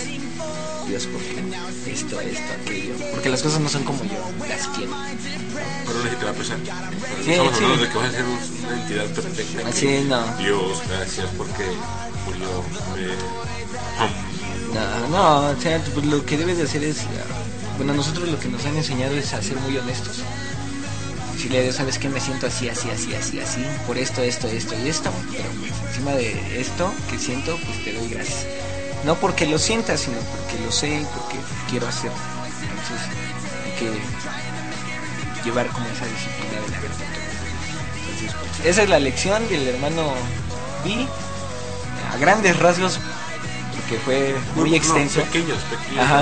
Dios porque esto, esto, aquello. Porque las cosas no son como yo las quiero. Pero no te va a pesar. Sí, Estamos sí. hablando de que vas a ser un- una entidad perfecta. que, Así no. Dios, gracias porque murió. am, No, no, o sea, lo que debes de hacer es, ah, bueno, nosotros lo que nos han enseñado es a ser muy honestos. Si le sabes que me siento así, así, así, así, así, por esto, esto, esto y esto, pero pues, encima de esto que siento, pues te doy gracias. No porque lo sienta, sino porque lo sé y porque quiero hacerlo. Entonces, hay que llevar como esa disciplina de la verdad. Entonces, pues, esa es la lección del hermano B. A grandes rasgos porque fue muy No, extenso. pequeños, pequeños. Ajá.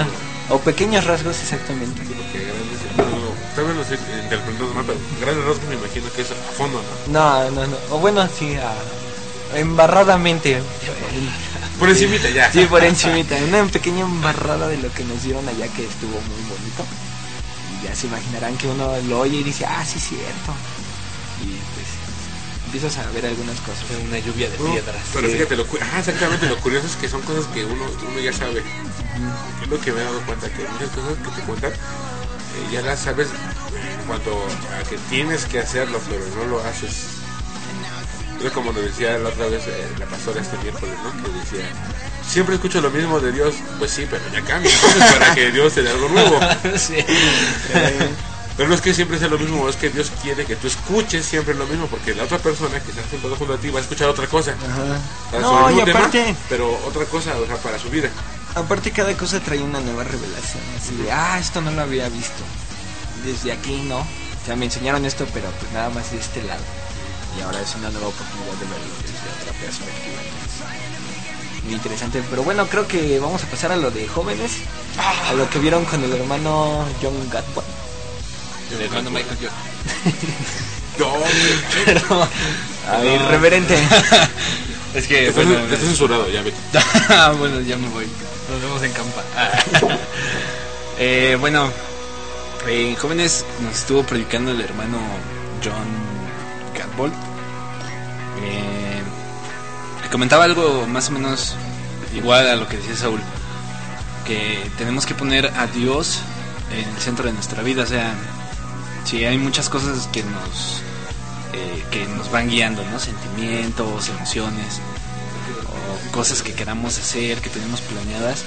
¿no? O pequeños rasgos, exactamente. Porque no, tal vez lo estoy interpretando mal, pero grandes rasgos me imagino que es a fondo, ¿no? No, no, no. O bueno, sí, ah, embarradamente. Por encimita ya. Sí, por encimita. Una pequeña embarrada de lo que nos dieron allá que estuvo muy bonito. Y ya se imaginarán que uno lo oye y dice, ah, sí, cierto. Y pues empiezas a ver algunas cosas. Una lluvia de No, piedras. Pero Sí. fíjate, lo, cu- ajá, exactamente, lo curioso es que son cosas que uno, uno ya sabe. Es lo que me he dado cuenta, que muchas cosas que te cuentan, eh, ya las sabes cuando a que tienes que hacerlo, pero no lo haces. Es como nos decía la otra vez eh, la pastora este miércoles, ¿no? Que decía, siempre escucho lo mismo de Dios. Pues sí, pero ya cambia, entonces, para que Dios te dé algo nuevo. sí. Eh, Pero no es que siempre sea lo mismo, es que Dios quiere que tú escuches siempre lo mismo, porque la otra persona que está sentado junto a ti va a escuchar otra cosa. Ajá. No, y tema, aparte, pero otra cosa, o sea, para su vida. Aparte cada cosa trae una nueva revelación. Así de, ah, esto no lo había visto. Desde aquí no. O sea, me enseñaron esto, pero pues nada más de este lado. Y ahora es una nueva oportunidad de verlo desde otra perspectiva. Muy interesante. Pero bueno, creo que vamos a pasar a lo de jóvenes. A lo que vieron con el hermano John Gatwa. El hermano Michael Jordan. No, Pero, a ver, reverente. Es que, estás, bueno, estás censurado, ya vete. Ah, bueno, ya me voy. Nos vemos en campa. Ah. Eh, bueno, eh, jóvenes, nos estuvo predicando el hermano John Catbold. Eh, comentaba algo más o menos igual a lo que decía Saúl. Que tenemos que poner a Dios en el centro de nuestra vida. O sea, si hay muchas cosas que nos, eh, que nos van guiando, ¿no? Sentimientos, emociones cosas que queramos hacer, que tenemos planeadas.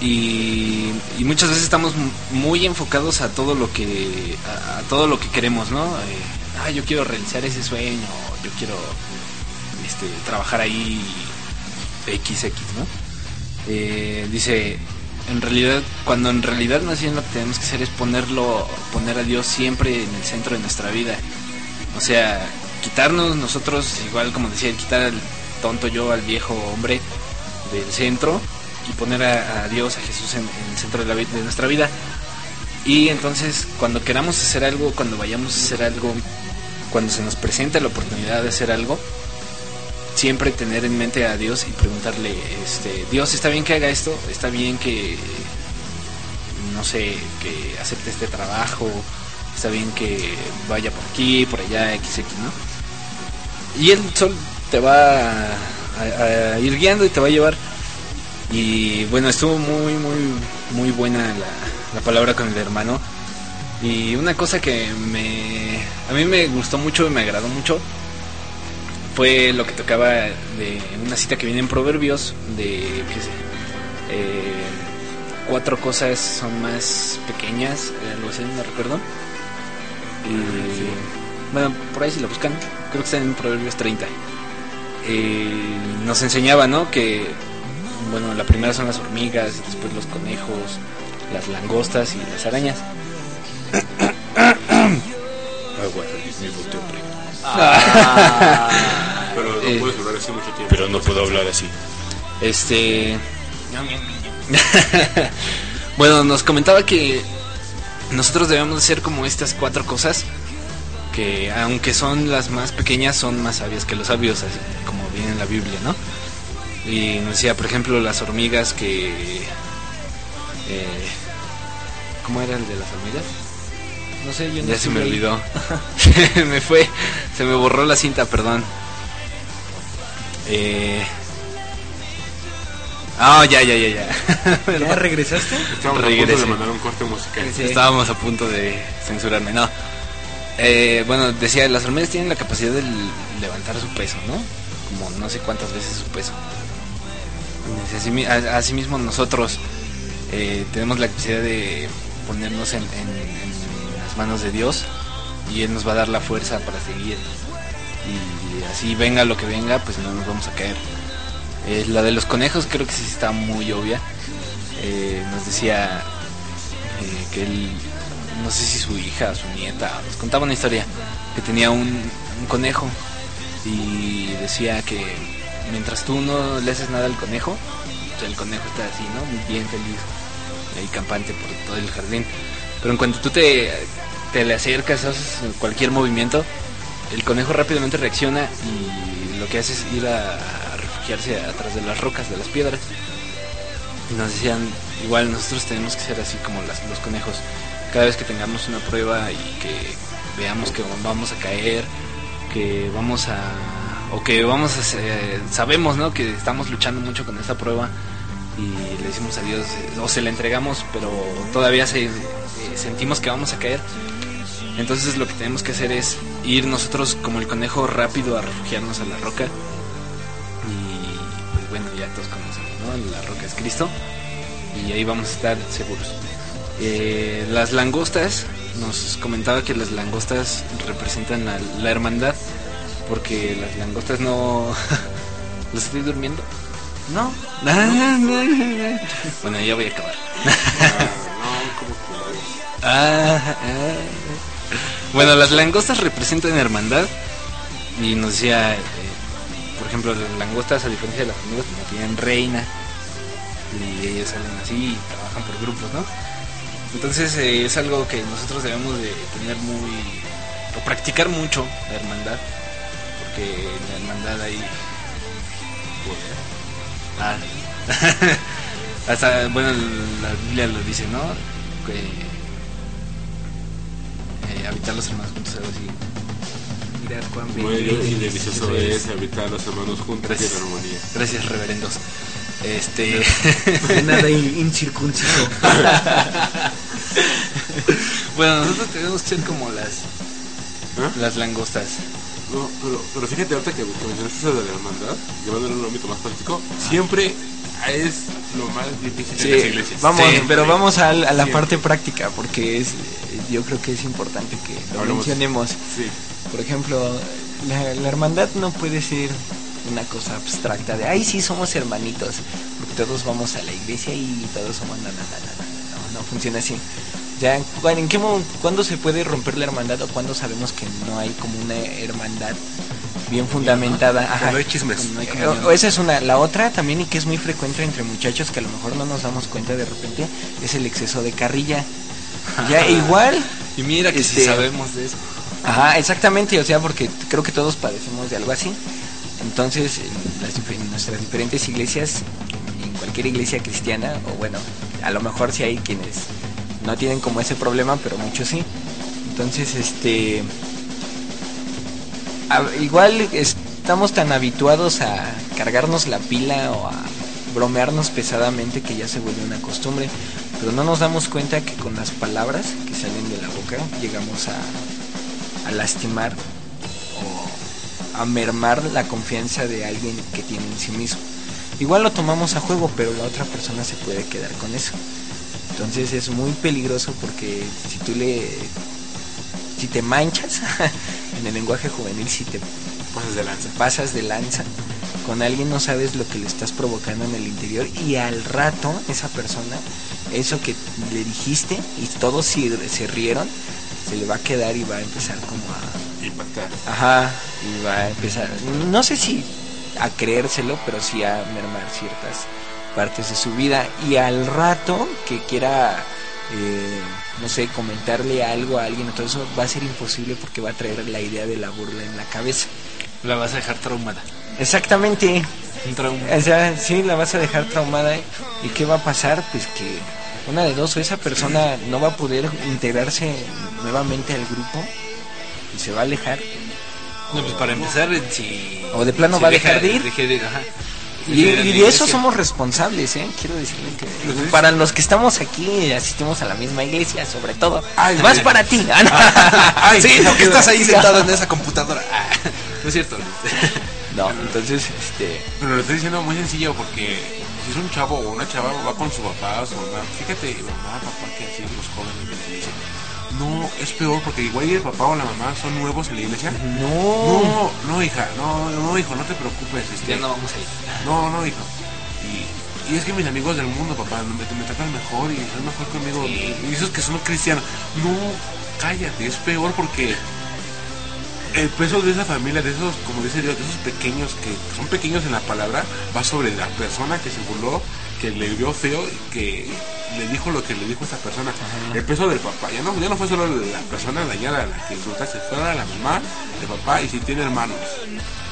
Y, muchas veces estamos muy enfocados a todo lo que a, todo lo que queremos, ¿no? Ah, yo quiero realizar ese sueño, yo quiero este, trabajar ahí XX, ¿no? Eh, dice, en realidad, cuando en realidad más bien lo que tenemos que hacer es ponerlo, poner a Dios siempre en el centro de nuestra vida. O sea, quitarnos nosotros, igual como decía, quitar al tonto yo, al viejo hombre del centro y poner a, Dios, a Jesús en, el centro de, la, nuestra vida. Y entonces, cuando queramos hacer algo, cuando vayamos a hacer algo, cuando se nos presente la oportunidad de hacer algo, siempre tener en mente a Dios y preguntarle, este, Dios, ¿está bien que haga esto? ¿Está bien que, no sé, que acepte este trabajo? ¿Está bien que vaya por aquí, por allá, XX, ¿no? Y el sol te va a, ir guiando y te va a llevar. Y bueno, estuvo muy, muy, muy buena la, la palabra con el hermano. Y una cosa que me, a mí me gustó mucho y me agradó mucho fue lo que tocaba de una cita que viene en Proverbios de qué sé, eh, cuatro cosas son más pequeñas, eh, algo así, no recuerdo. Y bueno, por ahí si lo buscan, creo que está en Proverbios 30. Eh, nos enseñaba, ¿no? Que bueno, la primera son las hormigas, después los conejos, las langostas y las arañas. Pero no Eh. puedes hablar así mucho tiempo. Pero no puedo hablar así. Este. bueno, nos comentaba que nosotros debemos hacer como estas cuatro cosas que, aunque son las más pequeñas, son más sabias que los sabios, así como viene en la Biblia, ¿no? Y nos decía, por ejemplo, las hormigas que. Eh, ¿Cómo era el de las hormigas? No sé, yo no Ya se me ahí. olvidó. me fue, se me borró la cinta, perdón. Eh... Ah, ya, ya, ya, ya. ¿Ya regresaste? Estamos a punto de mandar un corte musical. Sí. Estábamos a punto de censurarme, no. Eh, bueno, decía, las hormigas tienen la capacidad de levantar su peso, ¿no? Como no sé cuántas veces su peso. Así, mi- a- asimismo nosotros eh, tenemos la capacidad de ponernos en, en- en las manos de Dios y Él nos va a dar la fuerza para seguir. Y así venga lo que venga, pues no nos vamos a caer. Eh, la de los conejos creo que sí está muy obvia. Eh, nos decía eh, que él, no sé si su hija, su nieta, nos contaba una historia que tenía un, un conejo y decía que mientras tú no le haces nada al conejo, el conejo está así, ¿no? Bien feliz, ahí campante por todo el jardín. Pero en cuanto tú te, te le acercas, haces cualquier movimiento, el conejo rápidamente reacciona y lo que hace es ir a refugiarse atrás de las rocas, de las piedras. Y nos decían, igual nosotros tenemos que ser así como los conejos. Cada vez que tengamos una prueba y que veamos que vamos a caer, que vamos a... o que vamos a... sabemos, ¿no? Que estamos luchando mucho con esta prueba y le decimos adiós eh, o se la entregamos, pero todavía eh, sentimos que vamos a caer. Entonces lo que tenemos que hacer es ir nosotros como el conejo rápido a refugiarnos a la roca. Bueno, ya todos conocemos, ¿no? La roca es Cristo. Y ahí vamos a estar seguros. Eh, las langostas, nos comentaba que las langostas representan la, la hermandad. Porque las langostas no... ¿Los estoy durmiendo? No, bueno, ya voy a acabar. no, como que Ah, ah. Bueno, las langostas representan hermandad y nos decía, eh, por ejemplo, las langostas a diferencia de las hormigas no tienen reina y ellas salen así y trabajan por grupos, ¿no? Entonces eh, es algo que nosotros debemos de tener muy o practicar mucho la hermandad porque en la hermandad hay Ah. Hasta, bueno, la Biblia lo dice, ¿no? Que eh, habitar los hermanos juntos, algo así. Cuán Muy bello y delicioso es habitar los hermanos juntos y Gracias. en armonía. Gracias, reverendos. Este. De nada in- incircunciso. bueno, nosotros tenemos que ser como las. ¿Ah? Las langostas. No, pero, pero fíjate ahorita que, que mencionaste eso de la hermandad, llevándolo a un ámbito más práctico, siempre es lo más difícil Sí, en las iglesias. vamos, pero vamos a, a la parte práctica porque es, yo creo que es importante que lo mencionemos. Por ejemplo, la, la hermandad no puede ser una cosa abstracta de, ay, sí, somos hermanitos, porque todos vamos a la iglesia y todos somos, no, no, no, no, no, funciona así. Ya, ¿cu- ¿en qué cuándo se puede romper la hermandad o cuándo sabemos que no hay como una hermandad bien fundamentada? Ajá. Hay chismes. No hay comunión. o- esa es una. La otra también y que es muy frecuente entre muchachos que a lo mejor no nos damos cuenta de repente es el exceso de carrilla. Ya igual, Y mira que si Este- sabemos de eso. ajá, exactamente, o sea, porque creo que todos padecemos de algo así. Entonces, en, las difer- en nuestras diferentes iglesias, en cualquier iglesia cristiana, o bueno, a lo mejor sí hay quienes no tienen como ese problema, pero muchos sí. Entonces, este. Igual estamos tan habituados a cargarnos la pila o a bromearnos pesadamente que ya se vuelve una costumbre, pero no nos damos cuenta que con las palabras que salen de la boca llegamos a lastimar o a mermar la confianza de alguien que tiene en sí mismo. Igual lo tomamos a juego, pero la otra persona se puede quedar con eso. Entonces es muy peligroso porque si tú le si te manchas en el lenguaje juvenil si te Pasas de lanza. pasas de lanza con alguien no sabes lo que le estás provocando en el interior y al rato esa persona eso que le dijiste y todos se, se rieron se le va a quedar y va a empezar como a Impactar. Ajá, y va a empezar, no sé si a creérselo, pero sí a mermar ciertas partes de su vida. Y al rato que quiera, eh, no sé, comentarle algo a alguien, todo eso va a ser imposible porque va a traer la idea de la burla en la cabeza. La vas a dejar traumada. Exactamente, Un trauma. o sea, sí, la vas a dejar traumada. ¿Y qué va a pasar? Pues que una de dos, o esa persona no va a poder integrarse nuevamente al grupo y se va a alejar. No, pues para empezar, si. O de plano va a dejar de ir. deje de ir, ajá. Y, de eso somos responsables, ¿eh? Quiero decirle que para los que estamos aquí, asistimos a la misma iglesia, sobre todo. Ay, Más para ti. Ah, no. Ay, sí, porque estás ahí sentado en esa computadora. Ah, no es cierto. No, entonces, este... Pero lo estoy diciendo muy sencillo porque si es un chavo o una chava va con su papá o su mamá, fíjate, mamá, papá, que así los jóvenes. No, es peor porque igual y el papá o la mamá son nuevos en la iglesia. No. No, no, hija, no, no, hijo, no te preocupes. Este, Ya no vamos a ir. No, no, hijo. Y, y es que mis amigos del mundo, papá, me, me tratan mejor y son mejor conmigo. Y esos que son cristianos. No, cállate, es peor porque el peso de esa familia, de esos, como dice Dios, de esos pequeños que son pequeños en la palabra, va sobre la persona que se burló, que le vio feo y que le dijo lo que le dijo esa persona. El peso del papá, ya no, ya no fue solo la persona dañada la que insultaste, fue la mamá, el papá y si tiene hermanos.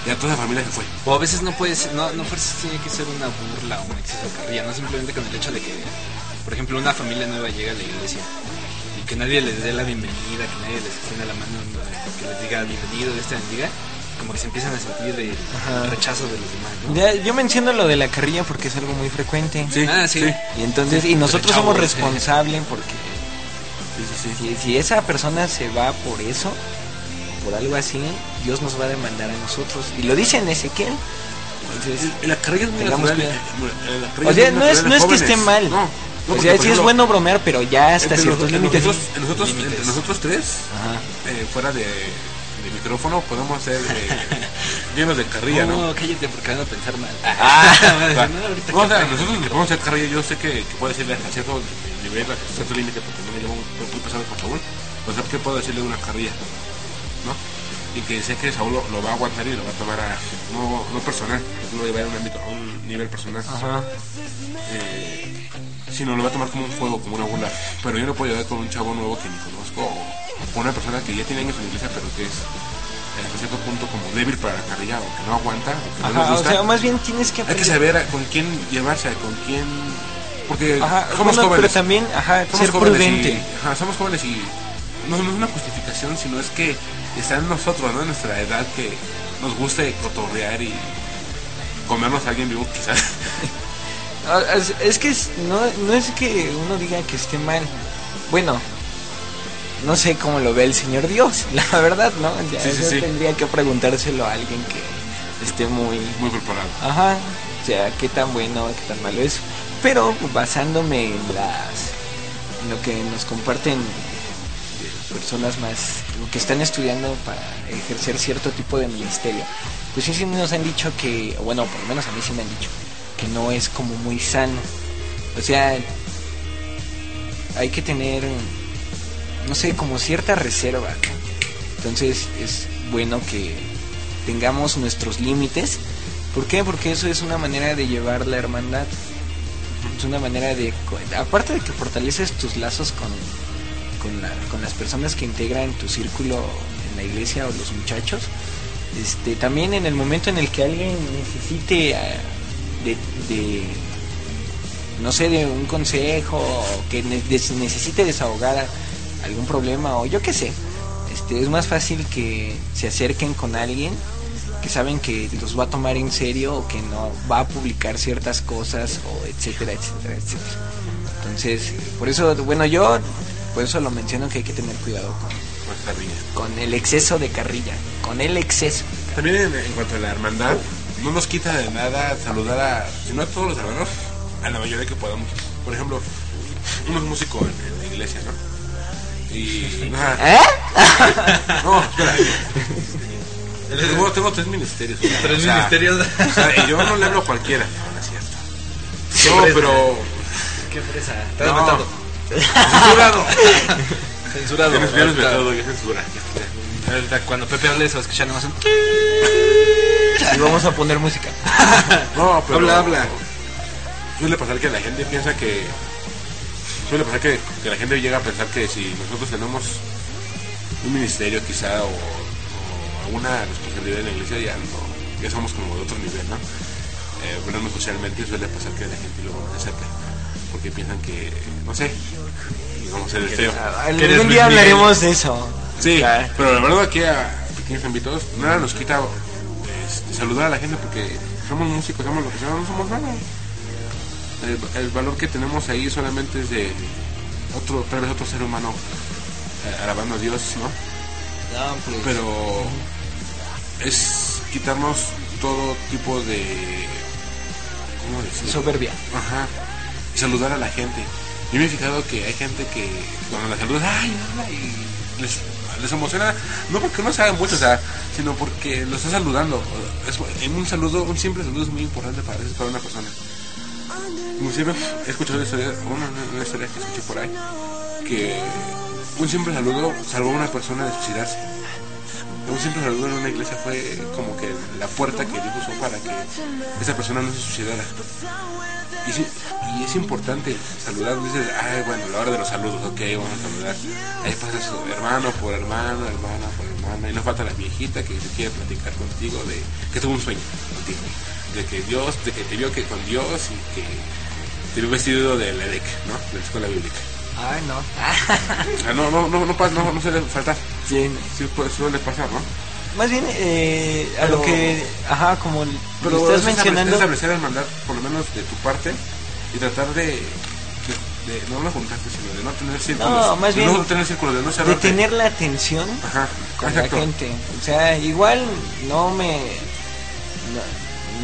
Ya toda la familia se fue. O a veces no puedes, no, no tiene que ser una burla o un exceso de carrilla, no simplemente con el hecho de que, por ejemplo, una familia nueva llega a la iglesia y que nadie les dé la bienvenida, que nadie les extienda la mano, que les diga bienvenido, Dios te bendiga, como que se empiezan a sentir el Ajá. rechazo de los demás, ¿no? Ya, yo menciono lo de la carrilla porque es algo muy frecuente. Sí, Ah, sí. sí. Y entonces, y nosotros somos sí. responsables porque Sí, sí, sí. si, si esa persona se va por eso, por algo así, Dios nos va a demandar a nosotros. Y lo dice en Ezequiel. Entonces, la carrilla es muy natural. eh, o sea, no es, no es que esté mal. No, no, o sea, sí es bueno bromear, pero ya hasta entre ciertos nosotros- límites. Nosotros, nosotros, Límites. entre nosotros tres, eh, fuera de micrófono, podemos ser eh, llenos de carrilla, ¿no? No, cállate porque van a pensar mal. Ah, Va. no, ahorita No, o sea, que- nosotros nos podemos hacer carrilla. Yo sé que, que puedo decirle a cierto nivel, a cierto límite, porque no me llevo muy, pesado con Saúl. O sea, ¿qué puedo decirle de una carrilla? ¿No? Y que sé que Saúl lo, lo va a aguantar y lo va a tomar a, no, no personal, no lo va a llevar a un, ámbito, a un nivel personal. Ajá. eh, sino lo va a tomar como un juego, como una burla. Pero yo no puedo llegar con un chavo nuevo que ni conozco o con una persona que ya tiene años en la iglesia, pero que es eh, hasta cierto punto como débil para la carrilla o que no aguanta o que no Ajá, o gusta. sea, más bien tienes que Hay que saber a- con quién llevarse, a con quién. Porque Ajá, somos bueno, jóvenes. pero también, ajá, somos ser jóvenes prudente. Y, ajá, somos jóvenes y no, no es una justificación, sino es que está en nosotros, ¿no? En nuestra edad que nos guste cotorrear y comernos a alguien vivo, quizás. Ah, Es, es que no, no es que uno diga que esté mal. Bueno, no sé cómo lo ve el Señor Dios, la verdad, ¿no? Ya, Sí, sí, eso sí. tendría que preguntárselo a alguien que esté muy... Muy preparado. Ajá, o sea, qué tan bueno, qué tan malo es. Pero basándome en las... en lo que nos comparten eh, personas más que están estudiando para ejercer cierto tipo de ministerio, pues sí, sí nos han dicho que, bueno, por lo menos a mí sí me han dicho, que no es como muy sano. O sea, hay que tener, no sé, como cierta reserva. Entonces es bueno que tengamos nuestros límites. ¿Por qué? Porque eso es una manera de llevar la hermandad. Es una manera de, aparte de que fortaleces tus lazos con, con, la- con las personas que integran tu círculo en la iglesia o los muchachos, este, también en el momento en el que alguien necesite ah, de, no sé, de un consejo que necesite desahogar algún problema o yo qué sé, este, es más fácil que se acerquen con alguien que saben que los va a tomar en serio o que no va a publicar ciertas cosas o etcétera, etcétera, etcétera. Entonces, por eso, bueno, yo por eso lo menciono que hay que tener cuidado con, el exceso de carrilla, con el exceso. También en, en cuanto a la hermandad, no nos quita de nada saludar a, si no a todos los hermanos, a la mayoría que podamos. Por ejemplo, uno es músico en, en la iglesia, ¿no? Y. ¿Eh? No, espera. Tengo, tengo tres ministerios. Tres o sea, ministerios. o sea, yo no le hablo a cualquiera. No, no es cierto. No, pero. Qué fresa. No. Censurado. Censurado. Tienes censura. cuando Pepe hable se va a escuchar nomás un... Y vamos a poner música. No, pero. Habla, habla. Suele pasar que la gente piensa que. Suele pasar que, que la gente llega a pensar que si nosotros tenemos un ministerio quizá o, o alguna responsabilidad en la iglesia ya no, ya somos como de otro nivel, ¿no? Eh, bueno, socialmente suele pasar que la gente luego no se acerca porque piensan que, no sé, vamos a ser feo. Algún día hablaremos de eso. Sí, pero la verdad aquí a pequeños ámbitos nada nos quita este, saludar a la gente porque somos músicos, somos lo que somos, no somos nada. El, el valor que tenemos ahí solamente es de otro, tal vez otro ser humano eh, alabando a Dios, ¿no? No, pues, Pero es quitarnos todo tipo de... ¿Cómo decirlo? soberbia. Ajá. Y saludar a la gente. Yo me he fijado que hay gente que cuando la saludas, ay, hola", y les, les emociona, no porque no saben mucho, o sea, sino porque lo está saludando. Es, en un saludo, un simple saludo es muy importante para, para una persona. Inclusive he escuchado una historia, que escuché por ahí, que un simple saludo salvó a una persona de suicidarse. un simple saludo en una iglesia fue como que la puerta que Dios usó para que esa persona no se suicidara. Y, sí- y es importante saludar, dices, ay, bueno, la hora de los saludos, ok, vamos a saludar. Ahí pasa su hermano por hermano, hermana por hermana, y no falta la viejita que quiere platicar contigo de que tuvo un sueño contigo, de que Dios, de que te vio que con Dios y que te vio vestido de la EDEC, ¿no? De la escuela bíblica. Ay, no. Ah, no, no, no, no, pasa- no, no suele faltar. Sí, Sí, pues, suele pasar, ¿no? Más bien, eh, a Pero- lo que, ajá, como Pero estás mencionando, es establecer hermandad, por lo menos de tu parte, y tratar de, de, de- no no juntarte, sino de no tener círculos. No, más de bien no tener círculos, de no de tener la atención Ajá, con exacto. la gente. O sea, igual no me, no,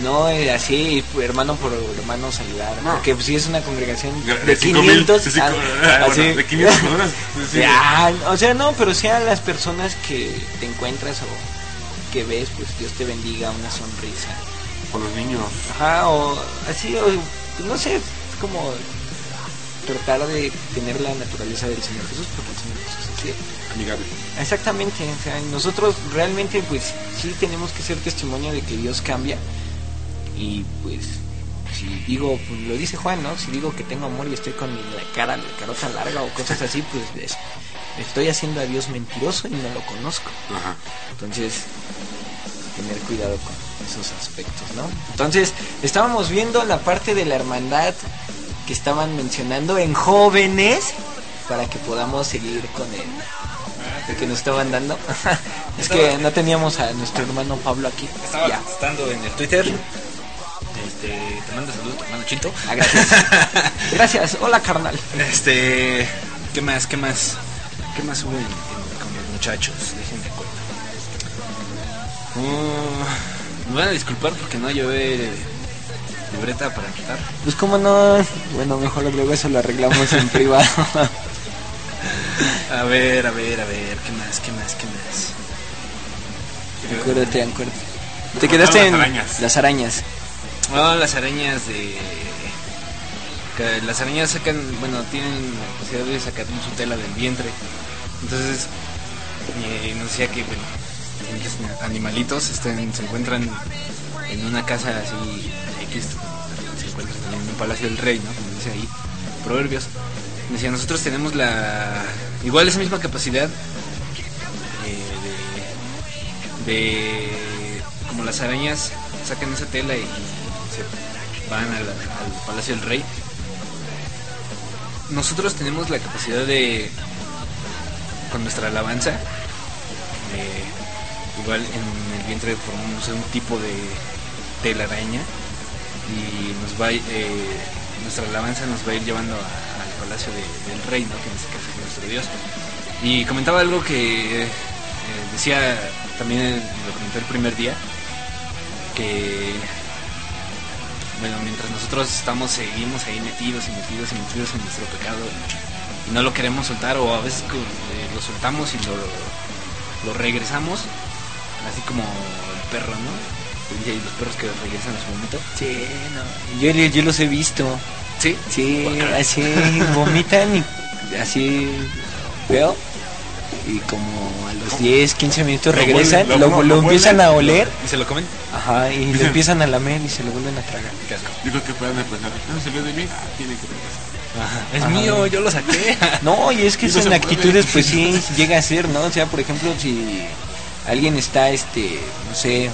no es así, hermano por hermano saludar, No. porque si es una congregación De, de cinco mil, 500, de cinco- ah, ah, bueno, así. de 500 personas. sí, o sea, no, pero sea las personas que te encuentras o que ves, pues Dios te bendiga, una sonrisa. Con los niños. Ajá, o así, o pues, no sé, es como tratar de tener la naturaleza del Señor Jesús, porque el Señor Jesús es así. Amigable. Exactamente, o sea, nosotros realmente pues sí tenemos que ser testimonio de que Dios cambia y pues si digo, pues, lo dice Juan, ¿no? Si digo que tengo amor y estoy con mi la cara, la carota larga o cosas así, pues es- estoy haciendo a Dios mentiroso y no lo conozco. Ajá. Entonces, tener cuidado con esos aspectos, ¿no? Entonces, estábamos viendo la parte de la hermandad que estaban mencionando en jóvenes para que podamos seguir con el, el que nos estaban dando. es que no teníamos a nuestro hermano Pablo aquí. Estaba Ya. estando en el Twitter. Este, te mando saludos, tu hermano Chinto. Ah, gracias. Gracias. Hola, carnal. Este, ¿qué más? ¿Qué más? ¿Qué más hubo en- en- con los muchachos? Déjenme acuerdo. Mm, me van a disculpar porque no llevé libreta para anotar. Pues cómo no, bueno, mejor luego eso lo arreglamos en privado. A ver, a ver, a ver, ¿qué más? ¿Qué más? ¿Qué más? acuérdate, acuérdate. Te quedaste en las arañas. No, las arañas de. las arañas sacan, bueno, tienen la posibilidad de sacar su tela del vientre. Entonces, eh, nos decía que, bueno, animalitos se encuentran en una casa así, X, se encuentran también en un palacio del rey, ¿no? Como dice ahí, Proverbios. Decía, nosotros tenemos la. igual esa misma capacidad eh, de, de. como las arañas sacan esa tela y van al, al Palacio del Rey. Nosotros tenemos la capacidad de, con nuestra alabanza, igual en el vientre formamos un tipo de telaraña y eh, nuestra alabanza nos va a ir llevando al Palacio de- del Rey, ¿no? que en este caso es nuestro Dios. Y comentaba algo que eh, decía también, lo comenté el primer día, que bueno, mientras nosotros estamos, seguimos ahí metidos y metidos y metidos en nuestro pecado y no lo queremos soltar o a veces eh, lo soltamos y lo, lo regresamos, así como el perro, ¿no? Y los perros que regresan a su vómito. Sí, no. Yo, yo los he visto. Sí, Sí, así vomitan y así veo. Y como a los 10, 15 minutos Lo regresan, huelen, lo, lo- lo lo empiezan huelen. a oler. ¿Y se lo comen? Ajá, y lo empiezan a lamer y se lo vuelven a tragar. Qué asco. Digo que puedan pensar, no salió de mí, ah, tiene que regresar. Es Ajá. mío, yo lo saqué. No, y es que no son se actitudes, pues sí, llega a ser, ¿no? O sea, por ejemplo, si alguien está, este, no sé,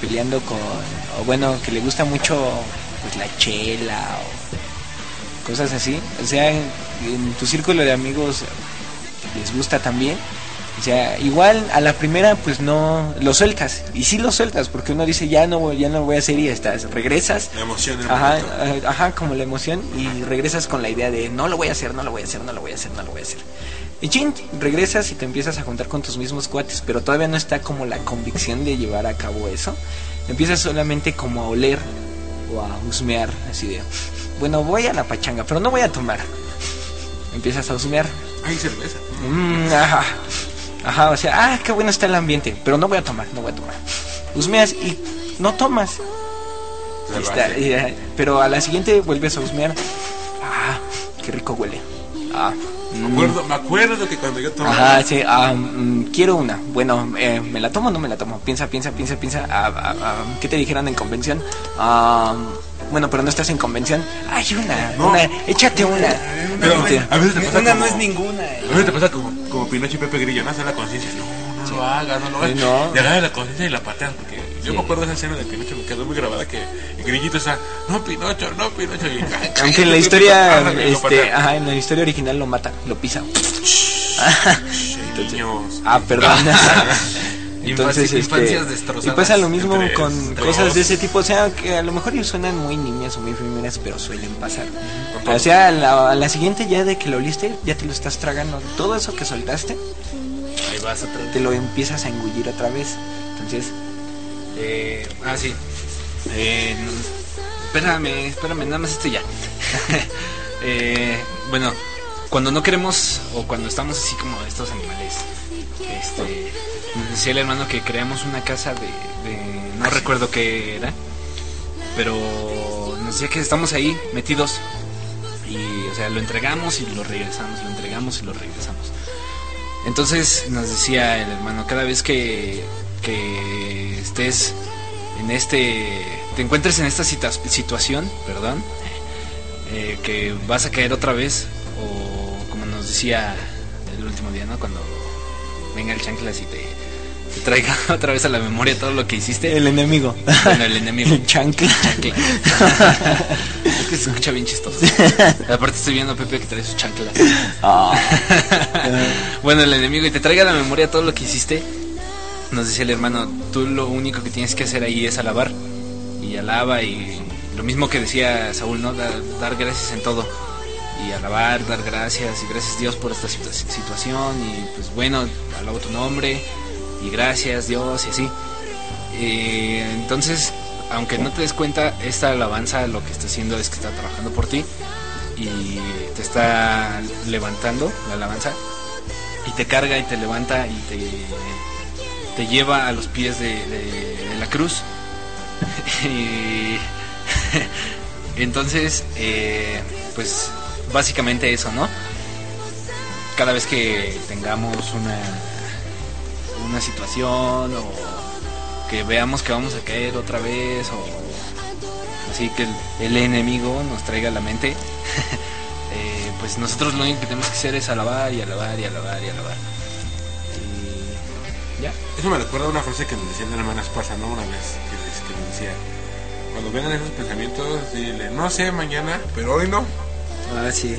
peleando con, o bueno, que le gusta mucho, pues la chela o cosas así. O sea, en, en tu círculo de amigos les gusta también. O sea, igual a la primera pues no lo sueltas y sí lo sueltas porque uno dice ya no ya no voy a hacer y estás regresas La emoción. Ajá, momento. eh, ajá, como la emoción y regresas con la idea de no lo voy a hacer, no lo voy a hacer, no lo voy a hacer, no lo voy a hacer. Y chin, regresas y te empiezas a juntar con tus mismos cuates, pero todavía no está como la convicción de llevar a cabo eso. Empiezas solamente como a oler o a husmear, así de, bueno, voy a la pachanga, pero no voy a tomar. Empiezas a husmear. Hay cerveza. Mm, ajá. Ajá, o sea, ah, qué bueno está el ambiente, pero no voy a tomar, no voy a tomar. Husmeas y no tomas. Está, eh, pero a la siguiente vuelves a husmear. Ah, qué rico huele. Ah, Me acuerdo, me acuerdo que cuando yo tomaba. Ajá, sí, mm, quiero una. Bueno, eh, ¿me la tomo o no me la tomo? Piensa, piensa, piensa, piensa. Ah, ah, ¿Qué te dijeron en convención? Ah, bueno, pero no estás en convención. Ay, una, No. una, échate una. Pero a veces te pasa Una como, no es ninguna. A veces te pasa como, como Pinocho y Pepe Grillo, ¿no? Hacer la conciencia. No, no lo hagas, no lo hagas. Sí, no. Y agarras la conciencia y la pateas. Porque yo me acuerdo de esa escena de Pinocho, me quedó muy grabada que el grillito está, no Pinocho, no Pinocho. Y, Aunque en la historia, este, ajá, en la historia original lo mata, lo pisa. Niños. Ah, perdón. Entonces, Infancia- este, y pasa lo mismo con cosas de ese tipo, o sea, que a lo mejor ellos suenan muy niñas o muy primeras, pero suelen pasar. O sea, a la, a la siguiente ya de que lo oliste, ya te lo estás tragando. Todo eso que soltaste, Ahí vas otra vez. te lo empiezas a engullir otra vez. Entonces, Eh, ah, sí. Eh, espérame, espérame, nada más este ya. Eh, bueno, cuando no queremos o cuando estamos así como estos animales, este, decía el hermano que creamos una casa de, no recuerdo qué era, pero nos decía que estamos ahí metidos y, o sea, lo entregamos y lo regresamos, lo entregamos y lo regresamos. Entonces nos decía el hermano, cada vez que, que estés en este, te encuentres en esta situación, perdón, eh, que vas a caer otra vez, o como nos decía el último día, ¿no? Cuando venga el chanclas y te, te traiga otra vez a la memoria todo lo que hiciste. el enemigo. Bueno, el enemigo. El chancla. Chancla. es que se escucha bien chistoso. Aparte estoy viendo a Pepe que trae sus chanclas. Ah. bueno, el enemigo y te traiga a la memoria todo lo que hiciste. Nos decía el hermano, tú lo único que tienes que hacer ahí es alabar. Y alaba y lo mismo que decía Saúl, ¿no? Dar, dar gracias en todo. Y alabar, dar gracias y gracias Dios por esta situa- situación. Y pues bueno, alabo tu nombre y gracias Dios y así. Eh, entonces, aunque no te des cuenta, esta alabanza lo que está haciendo es que está trabajando por ti y te está levantando la alabanza y te carga y te levanta y te, lleva a los pies de, la cruz. entonces, eh, pues básicamente eso, ¿no? Cada vez que tengamos una, una situación o que veamos que vamos a caer otra vez o así que el, enemigo nos traiga a la mente, eh, pues nosotros lo único que tenemos que hacer es alabar y alabar y alabar y alabar. Y ya. Eso me recuerda a una frase que nos decía la hermana Esparza, ¿no? Una vez que, que decía, cuando vengan esos pensamientos, dile, no sé mañana, pero hoy no. Ah, sí.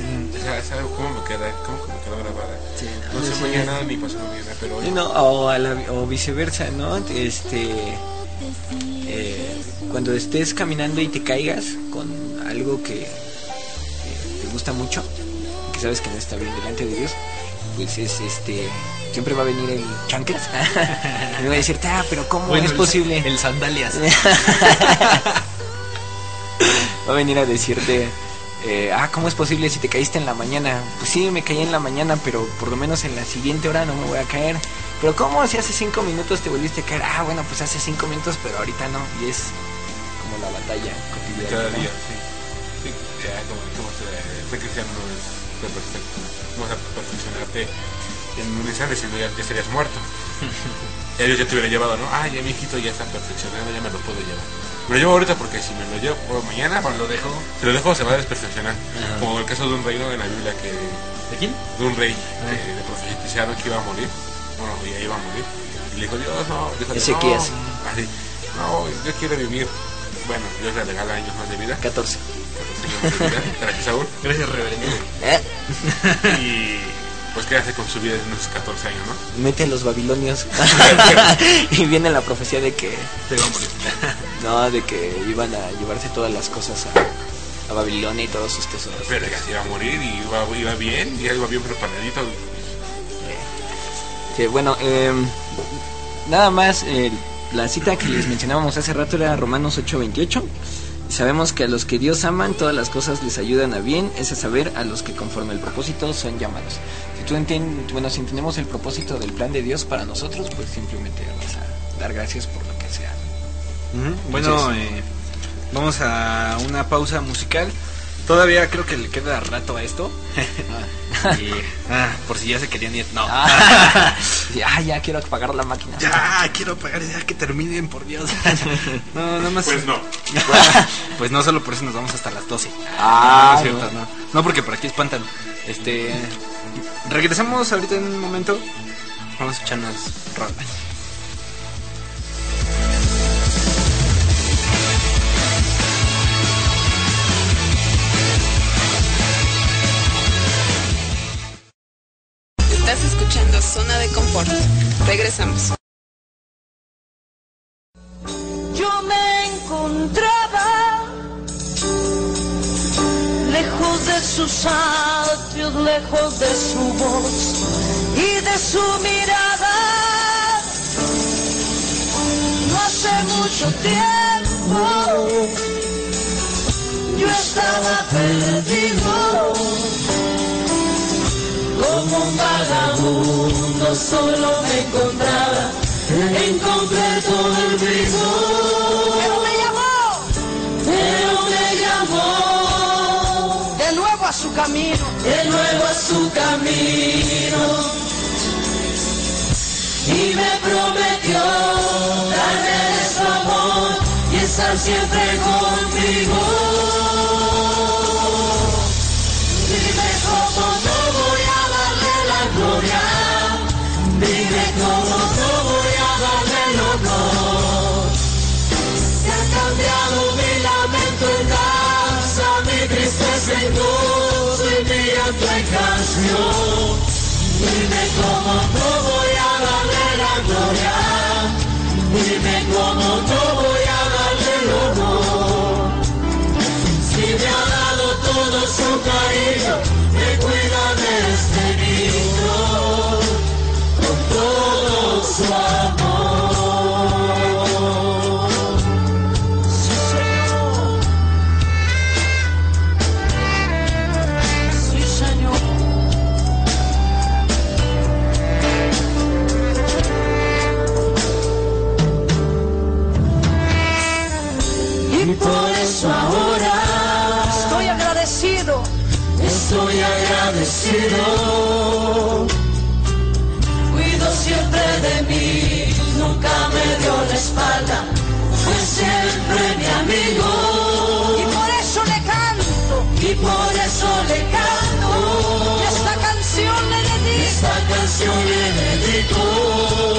¿sabes cómo me queda? ¿Cómo que me quedó grabada? Sí, No sé sí. mañana ni pasado mañana, pero hoy no, o, a la- o viceversa, ¿no? Este, eh, cuando estés caminando y te caigas con algo que, que te gusta mucho, que sabes que no está bien delante de Dios, pues es este, siempre va a venir el chanclas y va a decirte, ah, pero ¿cómo es posible? El sandalias. va a venir a decirte, eh, ah, ¿cómo es posible si te caíste en la mañana? Pues sí, me caí en la mañana, pero por lo menos en la siguiente hora no me voy a caer. Pero ¿cómo si hace cinco minutos te volviste a caer? Ah, bueno, pues hace cinco minutos, pero ahorita no. Y es como la batalla cotidiana. cada ¿no? día, sí. Sí, ya como dijimos, eh, ser cristiano no es perfecto. No vas a perfeccionarte en un instante, sino ya, ya estarías muerto. ya Dios ya te hubiera llevado, ¿no? Ah, ya mi hijito ya está perfeccionado, ya me lo puedo llevar. Me lo llevo ahorita porque si me lo llevo mañana, Cuando lo dejo. si lo dejo se va a desperfeccionar. Como el caso de un reino en la Biblia que ¿De quién? de un rey que le profetizaron que iba a morir. Bueno, ya iba a morir. Y le dijo, Dios, no. Dijo, Ezequías. No, así, no, yo quiero vivir. Bueno, Dios le regala años más de vida. 14. 14 años más de vida. Gracias, Saúl. Gracias, reverendo. Eh, Y pues, ¿qué hace con su vida en unos 14 años, no? mete a los babilonios. y viene la profecía de que, Te va a morir. No, de que iban a llevarse todas las cosas a, a Babilonia y todos sus tesoros. Pero ya se iba a morir y iba, iba bien, ya iba bien preparadito. Sí, bueno, eh, nada más, eh, la cita que les mencionábamos hace rato era Romanos 8:28. Sabemos que a los que Dios aman, todas las cosas les ayudan a bien, es a saber, a los que conforme al propósito son llamados. Si tú entiendes, bueno, si entendemos el propósito del plan de Dios para nosotros, pues simplemente vas a dar gracias por Bueno, eh, vamos a una pausa musical. Todavía creo que le queda rato a esto. Y, ah, por si ya se querían ir. No. Ah, ya, ya quiero apagar la máquina. Ya, quiero pagar, ya que terminen, por Dios. No, nada más. Pues no. Pues no, solo por eso nos vamos hasta las 12. Ah, no, es cierto, no. No, porque por aquí espantan. Este. Regresamos ahorita en un momento. Vamos a escuchar unas Zona de Confort. Regresamos. Yo me encontraba lejos de sus atrios, lejos de su voz y de su mirada. No hace mucho tiempo yo estaba perdido como un vagabundo, solo me encontraba en completo olvido. Pero me llamó, pero me llamó de nuevo a su camino, de nuevo a su camino. Y me prometió darme su amor y estar siempre conmigo. Dime cómo no voy a darle la gloria. Dime cómo no voy a darle el honor. Si me ha dado todo su cariño, me cuida de este niño con todo su amor. Cuido siempre de mí, nunca me dio la espalda, fue siempre mi amigo. Y por eso le canto, y por eso le canto. Y esta canción le dedico, esta canción le dedico.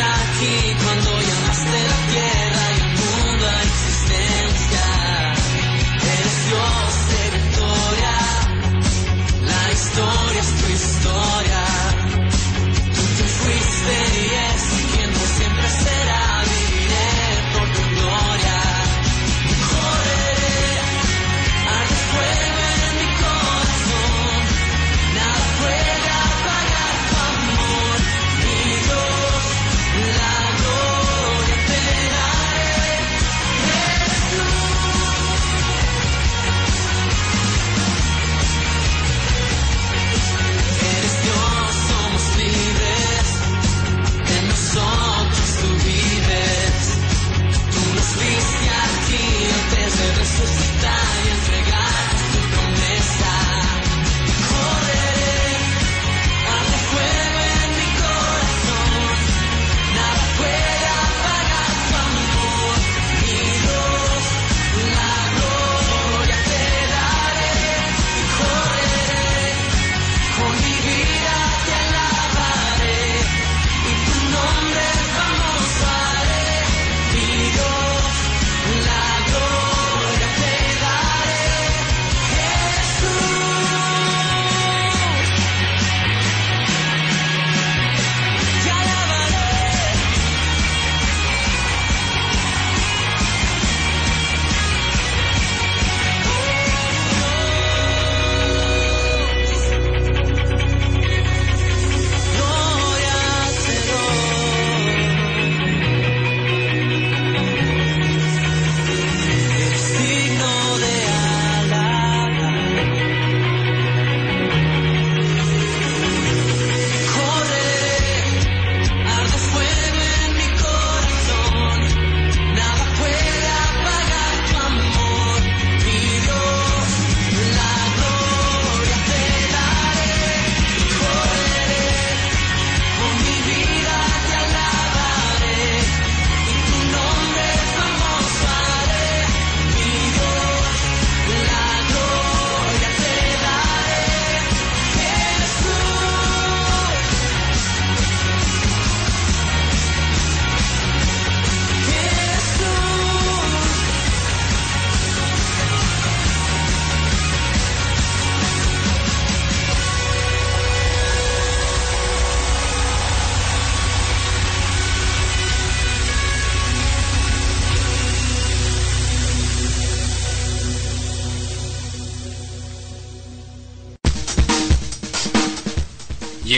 Aquí cuando llamaste la tierra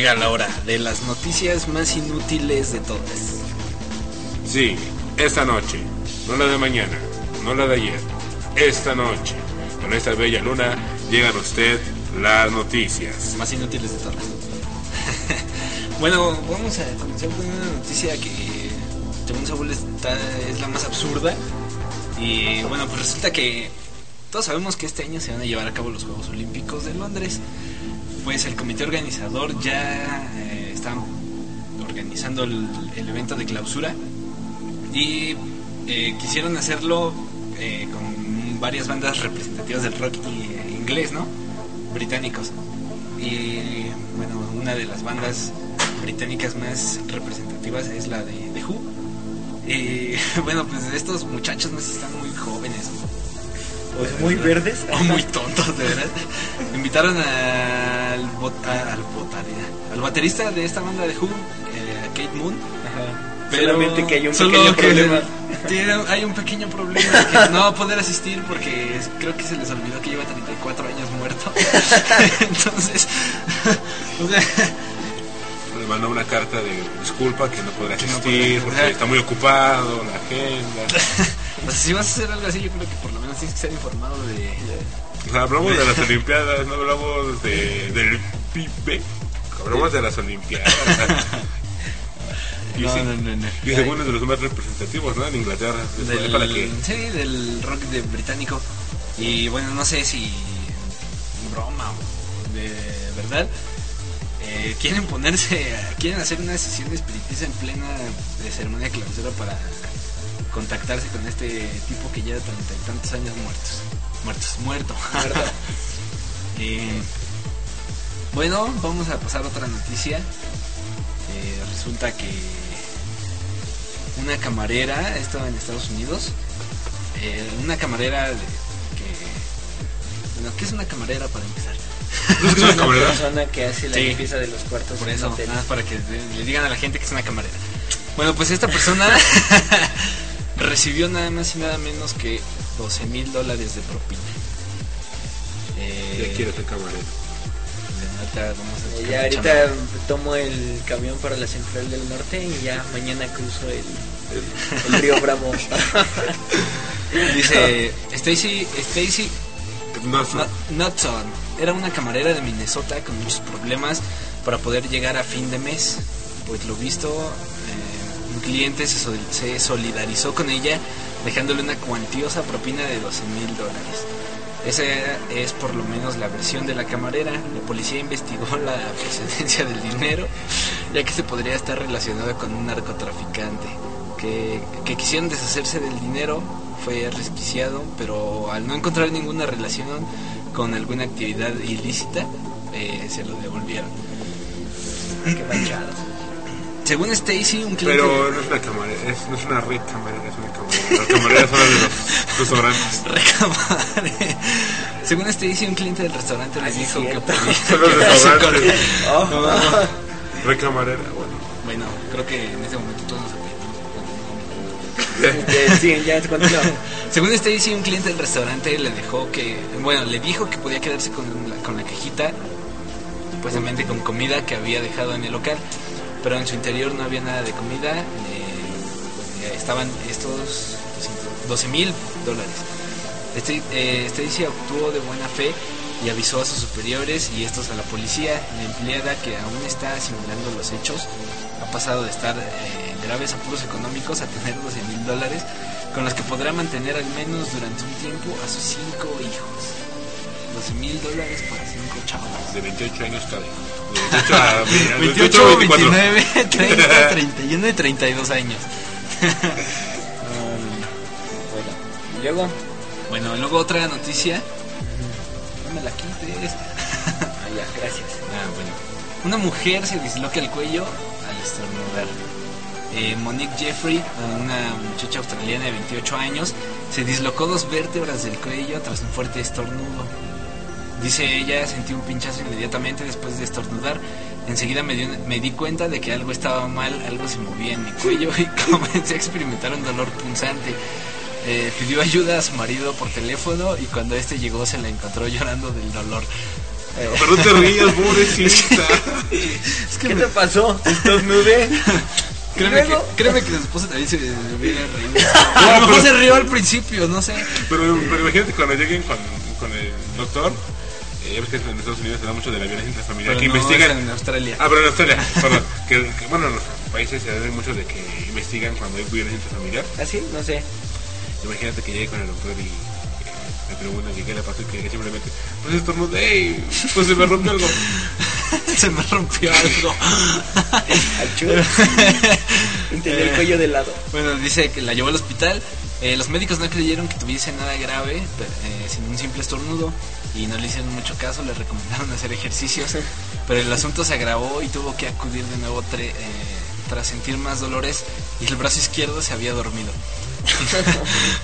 Llega la hora de las noticias más inútiles de todas. Sí, esta noche, no la de mañana, no la de ayer, esta noche, con esta bella luna, llegan a usted las noticias. Más inútiles de todas. bueno, vamos a comenzar con una noticia que, según Saúl, está, es la más absurda. Y bueno, pues resulta que todos sabemos que este año se van a llevar a cabo los Juegos Olímpicos de Londres. Pues el comité organizador ya eh, está organizando el, el evento de clausura y eh, quisieron hacerlo eh, con varias bandas representativas del rock eh, inglés, ¿no? Británicos. Y bueno, una de las bandas británicas más representativas es la de, de Who. Y bueno, pues estos muchachos no están muy jóvenes O muy verdes. o muy tontos, de verdad. Invitaron al, bot- a- al, al baterista de esta banda de Who, eh, Kate Moon. Pero Solamente que hay un solo pequeño que- problema. tiene, hay un pequeño problema que no va a poder asistir porque es- creo que se les olvidó que lleva 34 años muerto. Entonces, o sea, Le mandó una carta de disculpa que no podrá no asistir porque está muy ocupado, la agenda. o sea, si vas a hacer algo así, yo creo que por lo menos tienes que estar informado de... O sea, hablamos de las Olimpiadas, no hablamos de, del PIB. Hablamos de las Olimpiadas. Y, No, sí, no, no, no. y según es de los más representativos, ¿no? En Inglaterra. Después, del, para que sí, del rock de británico. Y bueno, no sé si broma o de verdad. eh, quieren ponerse, quieren hacer una sesión de espiritista en plena de ceremonia clausura para contactarse con este tipo que lleva treinta y tantos años muertos. Muertos, muerto. Eh, bueno, vamos a pasar a otra noticia. Eh, resulta que una camarera, esto en Estados Unidos, eh, una camarera de- que... Bueno, ¿qué es una camarera para empezar? ¿No es una camarera? persona que hace la Sí. limpieza de los cuartos. Por eso, nada más para que le le digan a la gente que es una camarera. Bueno, pues esta persona recibió nada más y nada menos que 12 mil dólares de propina. Eh, ya quiero camarero. ahorita vamos a Eh, buscar Ya ahorita tomo el camión para la central del norte y ya mañana cruzo el, el río Bravo. Dice Stacy Stacy Knudson era una camarera de Minnesota con muchos problemas para poder llegar a fin de mes. Pues lo visto, eh, un cliente se, sol- se solidarizó con ella dejándole una cuantiosa propina de 12 mil dólares. Esa es por lo menos la versión de la camarera. La policía investigó la procedencia del dinero, ya que se podría estar relacionado con un narcotraficante. Que, que quisieron deshacerse del dinero, fue resquiciado, pero al no encontrar ninguna relación con alguna actividad ilícita, eh, se lo devolvieron. Qué manchado. Según Stacy, un cliente... Pero no es una camarera, es, no es una red camarera, es una camarera. Las camareras son las de los restaurantes. Recamare. Según Stacy, un cliente del restaurante le dijo que podía Son los restaurantes. Oh. No, no, no. Red camarera, bueno. Bueno, creo que en este momento todos nos Ya, sí, ya continúa. Según Stacy, un cliente del restaurante le dejó que, bueno, le dijo que podía quedarse con la, con la cajita, supuestamente con comida que había dejado en el local, pero en su interior no había nada de comida, eh, estaban estos 12 mil dólares. Este, eh, Stacy actuó de buena fe y avisó a sus superiores y estos a la policía. La empleada que aún está asimilando los hechos ha pasado de estar eh, en graves apuros económicos a tener 12 mil dólares con los que podrá mantener al menos durante un tiempo a sus cinco hijos. 12 mil dólares para cinco chavos. De 28 años cada hijo. De 28 a, a 28, 24. 29, 30, 31 y 32 años. Bueno, y luego. Bueno, luego otra noticia. No me la quites. Ah, ya, gracias. Ah, bueno. Una mujer se disloca el cuello al estornudar. Eh, Monique Jeffrey, una muchacha australiana de 28 años, se dislocó dos vértebras del cuello tras un fuerte estornudo. Dice ella, sentí un pinchazo inmediatamente después de estornudar. Enseguida me, dio- me di cuenta de que algo estaba mal, algo se movía en mi cuello y comencé a experimentar un dolor punzante. Eh, pidió ayuda a su marido por teléfono y cuando este llegó se la encontró llorando del dolor. Eh, Pero no te rías, pobrecita. es que ¿Qué me- te pasó? ¿Estornudé? Créeme que, créeme que su esposa también se hubiera reído. A lo mejor se rió al principio, no sé. Pero, pero imagínate cuando lleguen con, con el doctor. Eh, ya ves que en Estados Unidos se da mucho de la violencia intrafamiliar. Pero que no, investigan. es en Australia. Ah, pero en Australia, perdón. Que, que, bueno, en los países se da mucho de que investigan cuando hay violencia intrafamiliar. ¿Así? No sé. Imagínate que llegue con el doctor y eh, le preguntan que qué le pasó y que simplemente, pues estornudé y pues se me rompió algo. se me rompió algo. Tenía el cuello de lado. Bueno, dice que la llevó al hospital. Eh, los médicos no creyeron que tuviese nada grave, pero, eh, sino un simple estornudo. Y no le hicieron mucho caso, le recomendaron hacer ejercicios. Pero el asunto se agravó y tuvo que acudir de nuevo tre- eh, tras sentir más dolores y el brazo izquierdo se había dormido.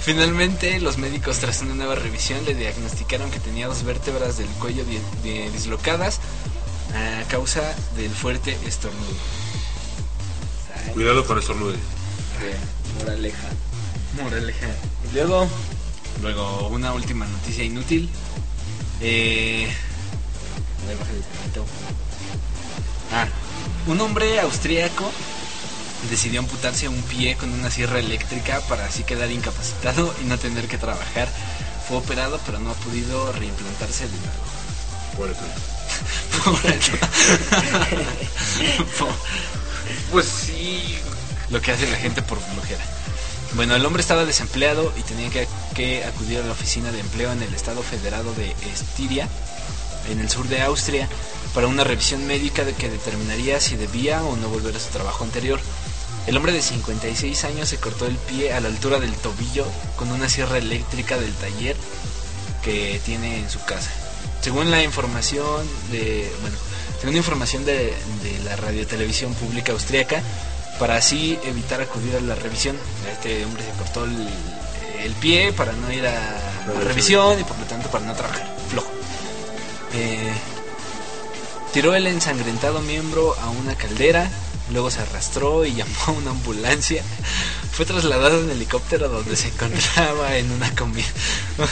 Finalmente, los médicos, tras una nueva revisión, le diagnosticaron que tenía dos vértebras del cuello di- di- dislocadas a causa del fuerte estornudo. Cuidado con estornude. Moraleja. Moraleja. Y luego, Luego, una última noticia inútil. Eh, ah, un hombre austríaco decidió amputarse un pie con una sierra eléctrica para así quedar incapacitado y no tener que trabajar. Fue operado, pero no ha podido reimplantarse de nuevo. Por Pues sí. lo que hace la gente por flojera. Bueno, el hombre estaba desempleado y tenía que, que acudir a la oficina de empleo en el estado federado de Estiria, en el sur de Austria, para una revisión médica de que determinaría si debía o no volver a su trabajo anterior. El hombre de 56 años se cortó el pie a la altura del tobillo con una sierra eléctrica del taller que tiene en su casa. Según la información de, bueno, según información de, de la radiotelevisión pública austriaca, para así evitar acudir a la revisión. Este hombre se cortó el, el pie para no ir a, a revisión y por lo tanto para no trabajar. Flojo. Eh, tiró el ensangrentado miembro a una caldera, luego se arrastró y llamó a una ambulancia. Fue trasladado en helicóptero donde se encontraba en una combi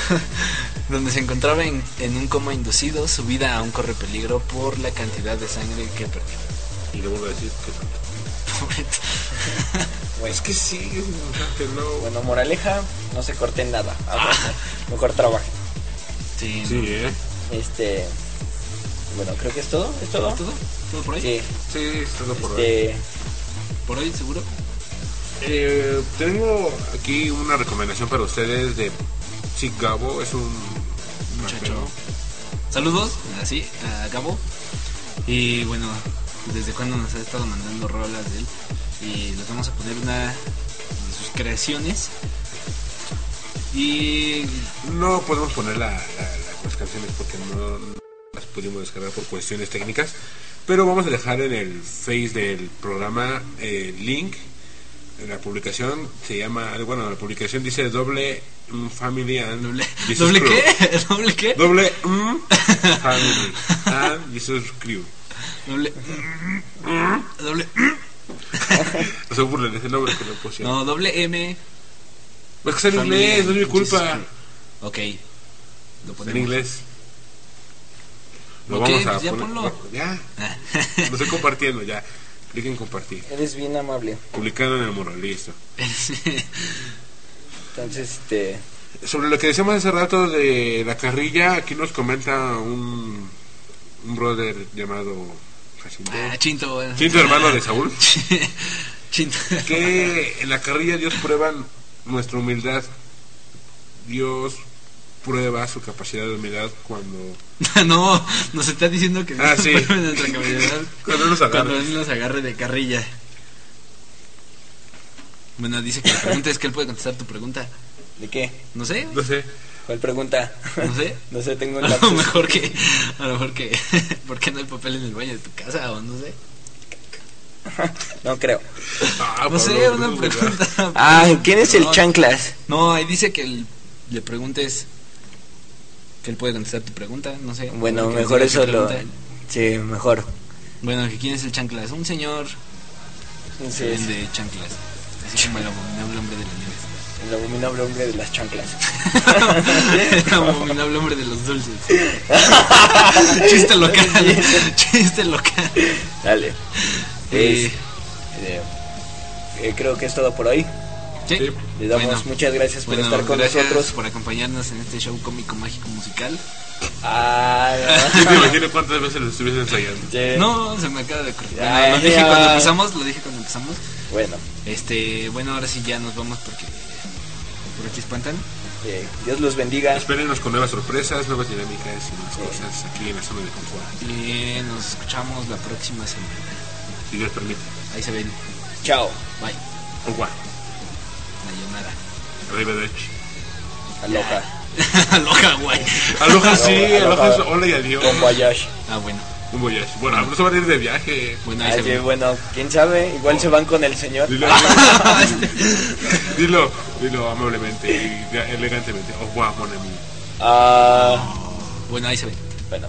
donde se encontraba en, en un coma inducido. Su vida aún corre peligro por la cantidad de sangre que perdió. Y le vuelvo a decir que Bueno, Es que sí, no. bueno, moraleja, no se corten nada. Ah, Mejor trabajen. Sí, Sí, ¿eh? Este. Bueno, creo que es todo. ¿Es todo? ¿Todo? ¿Todo por hoy? Sí. Sí, es todo por hoy. Este. ¿Por hoy seguro? Eh, tengo aquí una recomendación para ustedes de Chick Gabo. Es un Muchacho. Saludos, así, a Gabo. Y bueno, desde cuando nos ha estado mandando rolas de él. Y les vamos a poner una de sus creaciones. Y No podemos poner la- la- la- las canciones porque no las pudimos descargar por cuestiones técnicas. Pero vamos a dejar en el face del programa el link. En la publicación se llama, bueno, la publicación dice doble mm, family and doble, ¿doble Crew. qué? ¿Doble qué? Doble mm, family and Jesus Crew. Doble. Doble. No se burlen, es el nombre que le pusieron. No, doble M. Es que está en inglés, no es mi culpa. Ok. Lo en inglés. Lo vamos a pues ya poner. ponlo. Ya. Lo estoy compartiendo ya. Cliquen en compartir. Eres bien amable. Publicado en el moralista. Entonces, este. Sobre lo que decíamos hace rato de la carrilla, aquí nos comenta un, un brother llamado Jacinto. Ah, Chinto. Chinto, hermano de Saúl. Chinto. que en la carrilla Dios prueba nuestra humildad. Dios prueba su capacidad de humildad cuando no, nos está diciendo que Ah, sí. pruebe nuestra capacidad Cuando nos agarre. Cuando Él nos agarre de carrilla. Bueno, dice que la pregunta es que él puede contestar tu pregunta. ¿De qué? No sé, no sé. ¿Cuál pregunta? no sé. No sé, tengo un A lo lapsus. mejor que, a lo mejor que, ¿por qué no hay papel en el baño de tu casa o no sé? No creo. Ah, No sé, una pregunta. Ah, ¿quién es el No, chanclas? No, ahí dice que el- le preguntes que él puede contestar tu pregunta, no sé. Bueno, mejor eso lo. Sí, mejor. Bueno, que quién es el chanclas, un señor Sí, es vende chanclas, así como el abominable hombre de la nieve. el abominable hombre de las chanclas. El abominable hombre de los dulces. Chiste local. Chiste local. Dale. Eh, Pues, eh, eh, creo que es todo por hoy. Sí. Le damos Bueno, muchas gracias por bueno, estar con gracias nosotros. por acompañarnos en este show cómico mágico musical. Ah, Sí, me imagino cuántas veces lo estuviese ensayando. no. No, se me acaba de Bueno, lo dije cuando empezamos, lo dije cuando empezamos. Bueno, Este, bueno, ahora sí ya nos vamos porque por aquí espantan. eh, Dios los bendiga. Espérenos con nuevas sorpresas, nuevas dinámicas y más cosas aquí en la zona de confort. Y nos escuchamos la próxima semana. Si Dios permite. Ahí se ven. Chao. Bye. Agua. Sayonara. Arrivederci. Aloha. Aloha, güey. Aloha sí, Aloha. aloha es hola y adiós. Con voyage. Ah, bueno. Un voyage. Bueno, no se van a ir de viaje. Bueno, ahí Ah, se bueno, quién sabe, igual se van con el señor. Dilo, dilo, dilo amablemente y elegantemente. Au revoir, mon ami. Ah, Bueno, ahí se ven. bueno.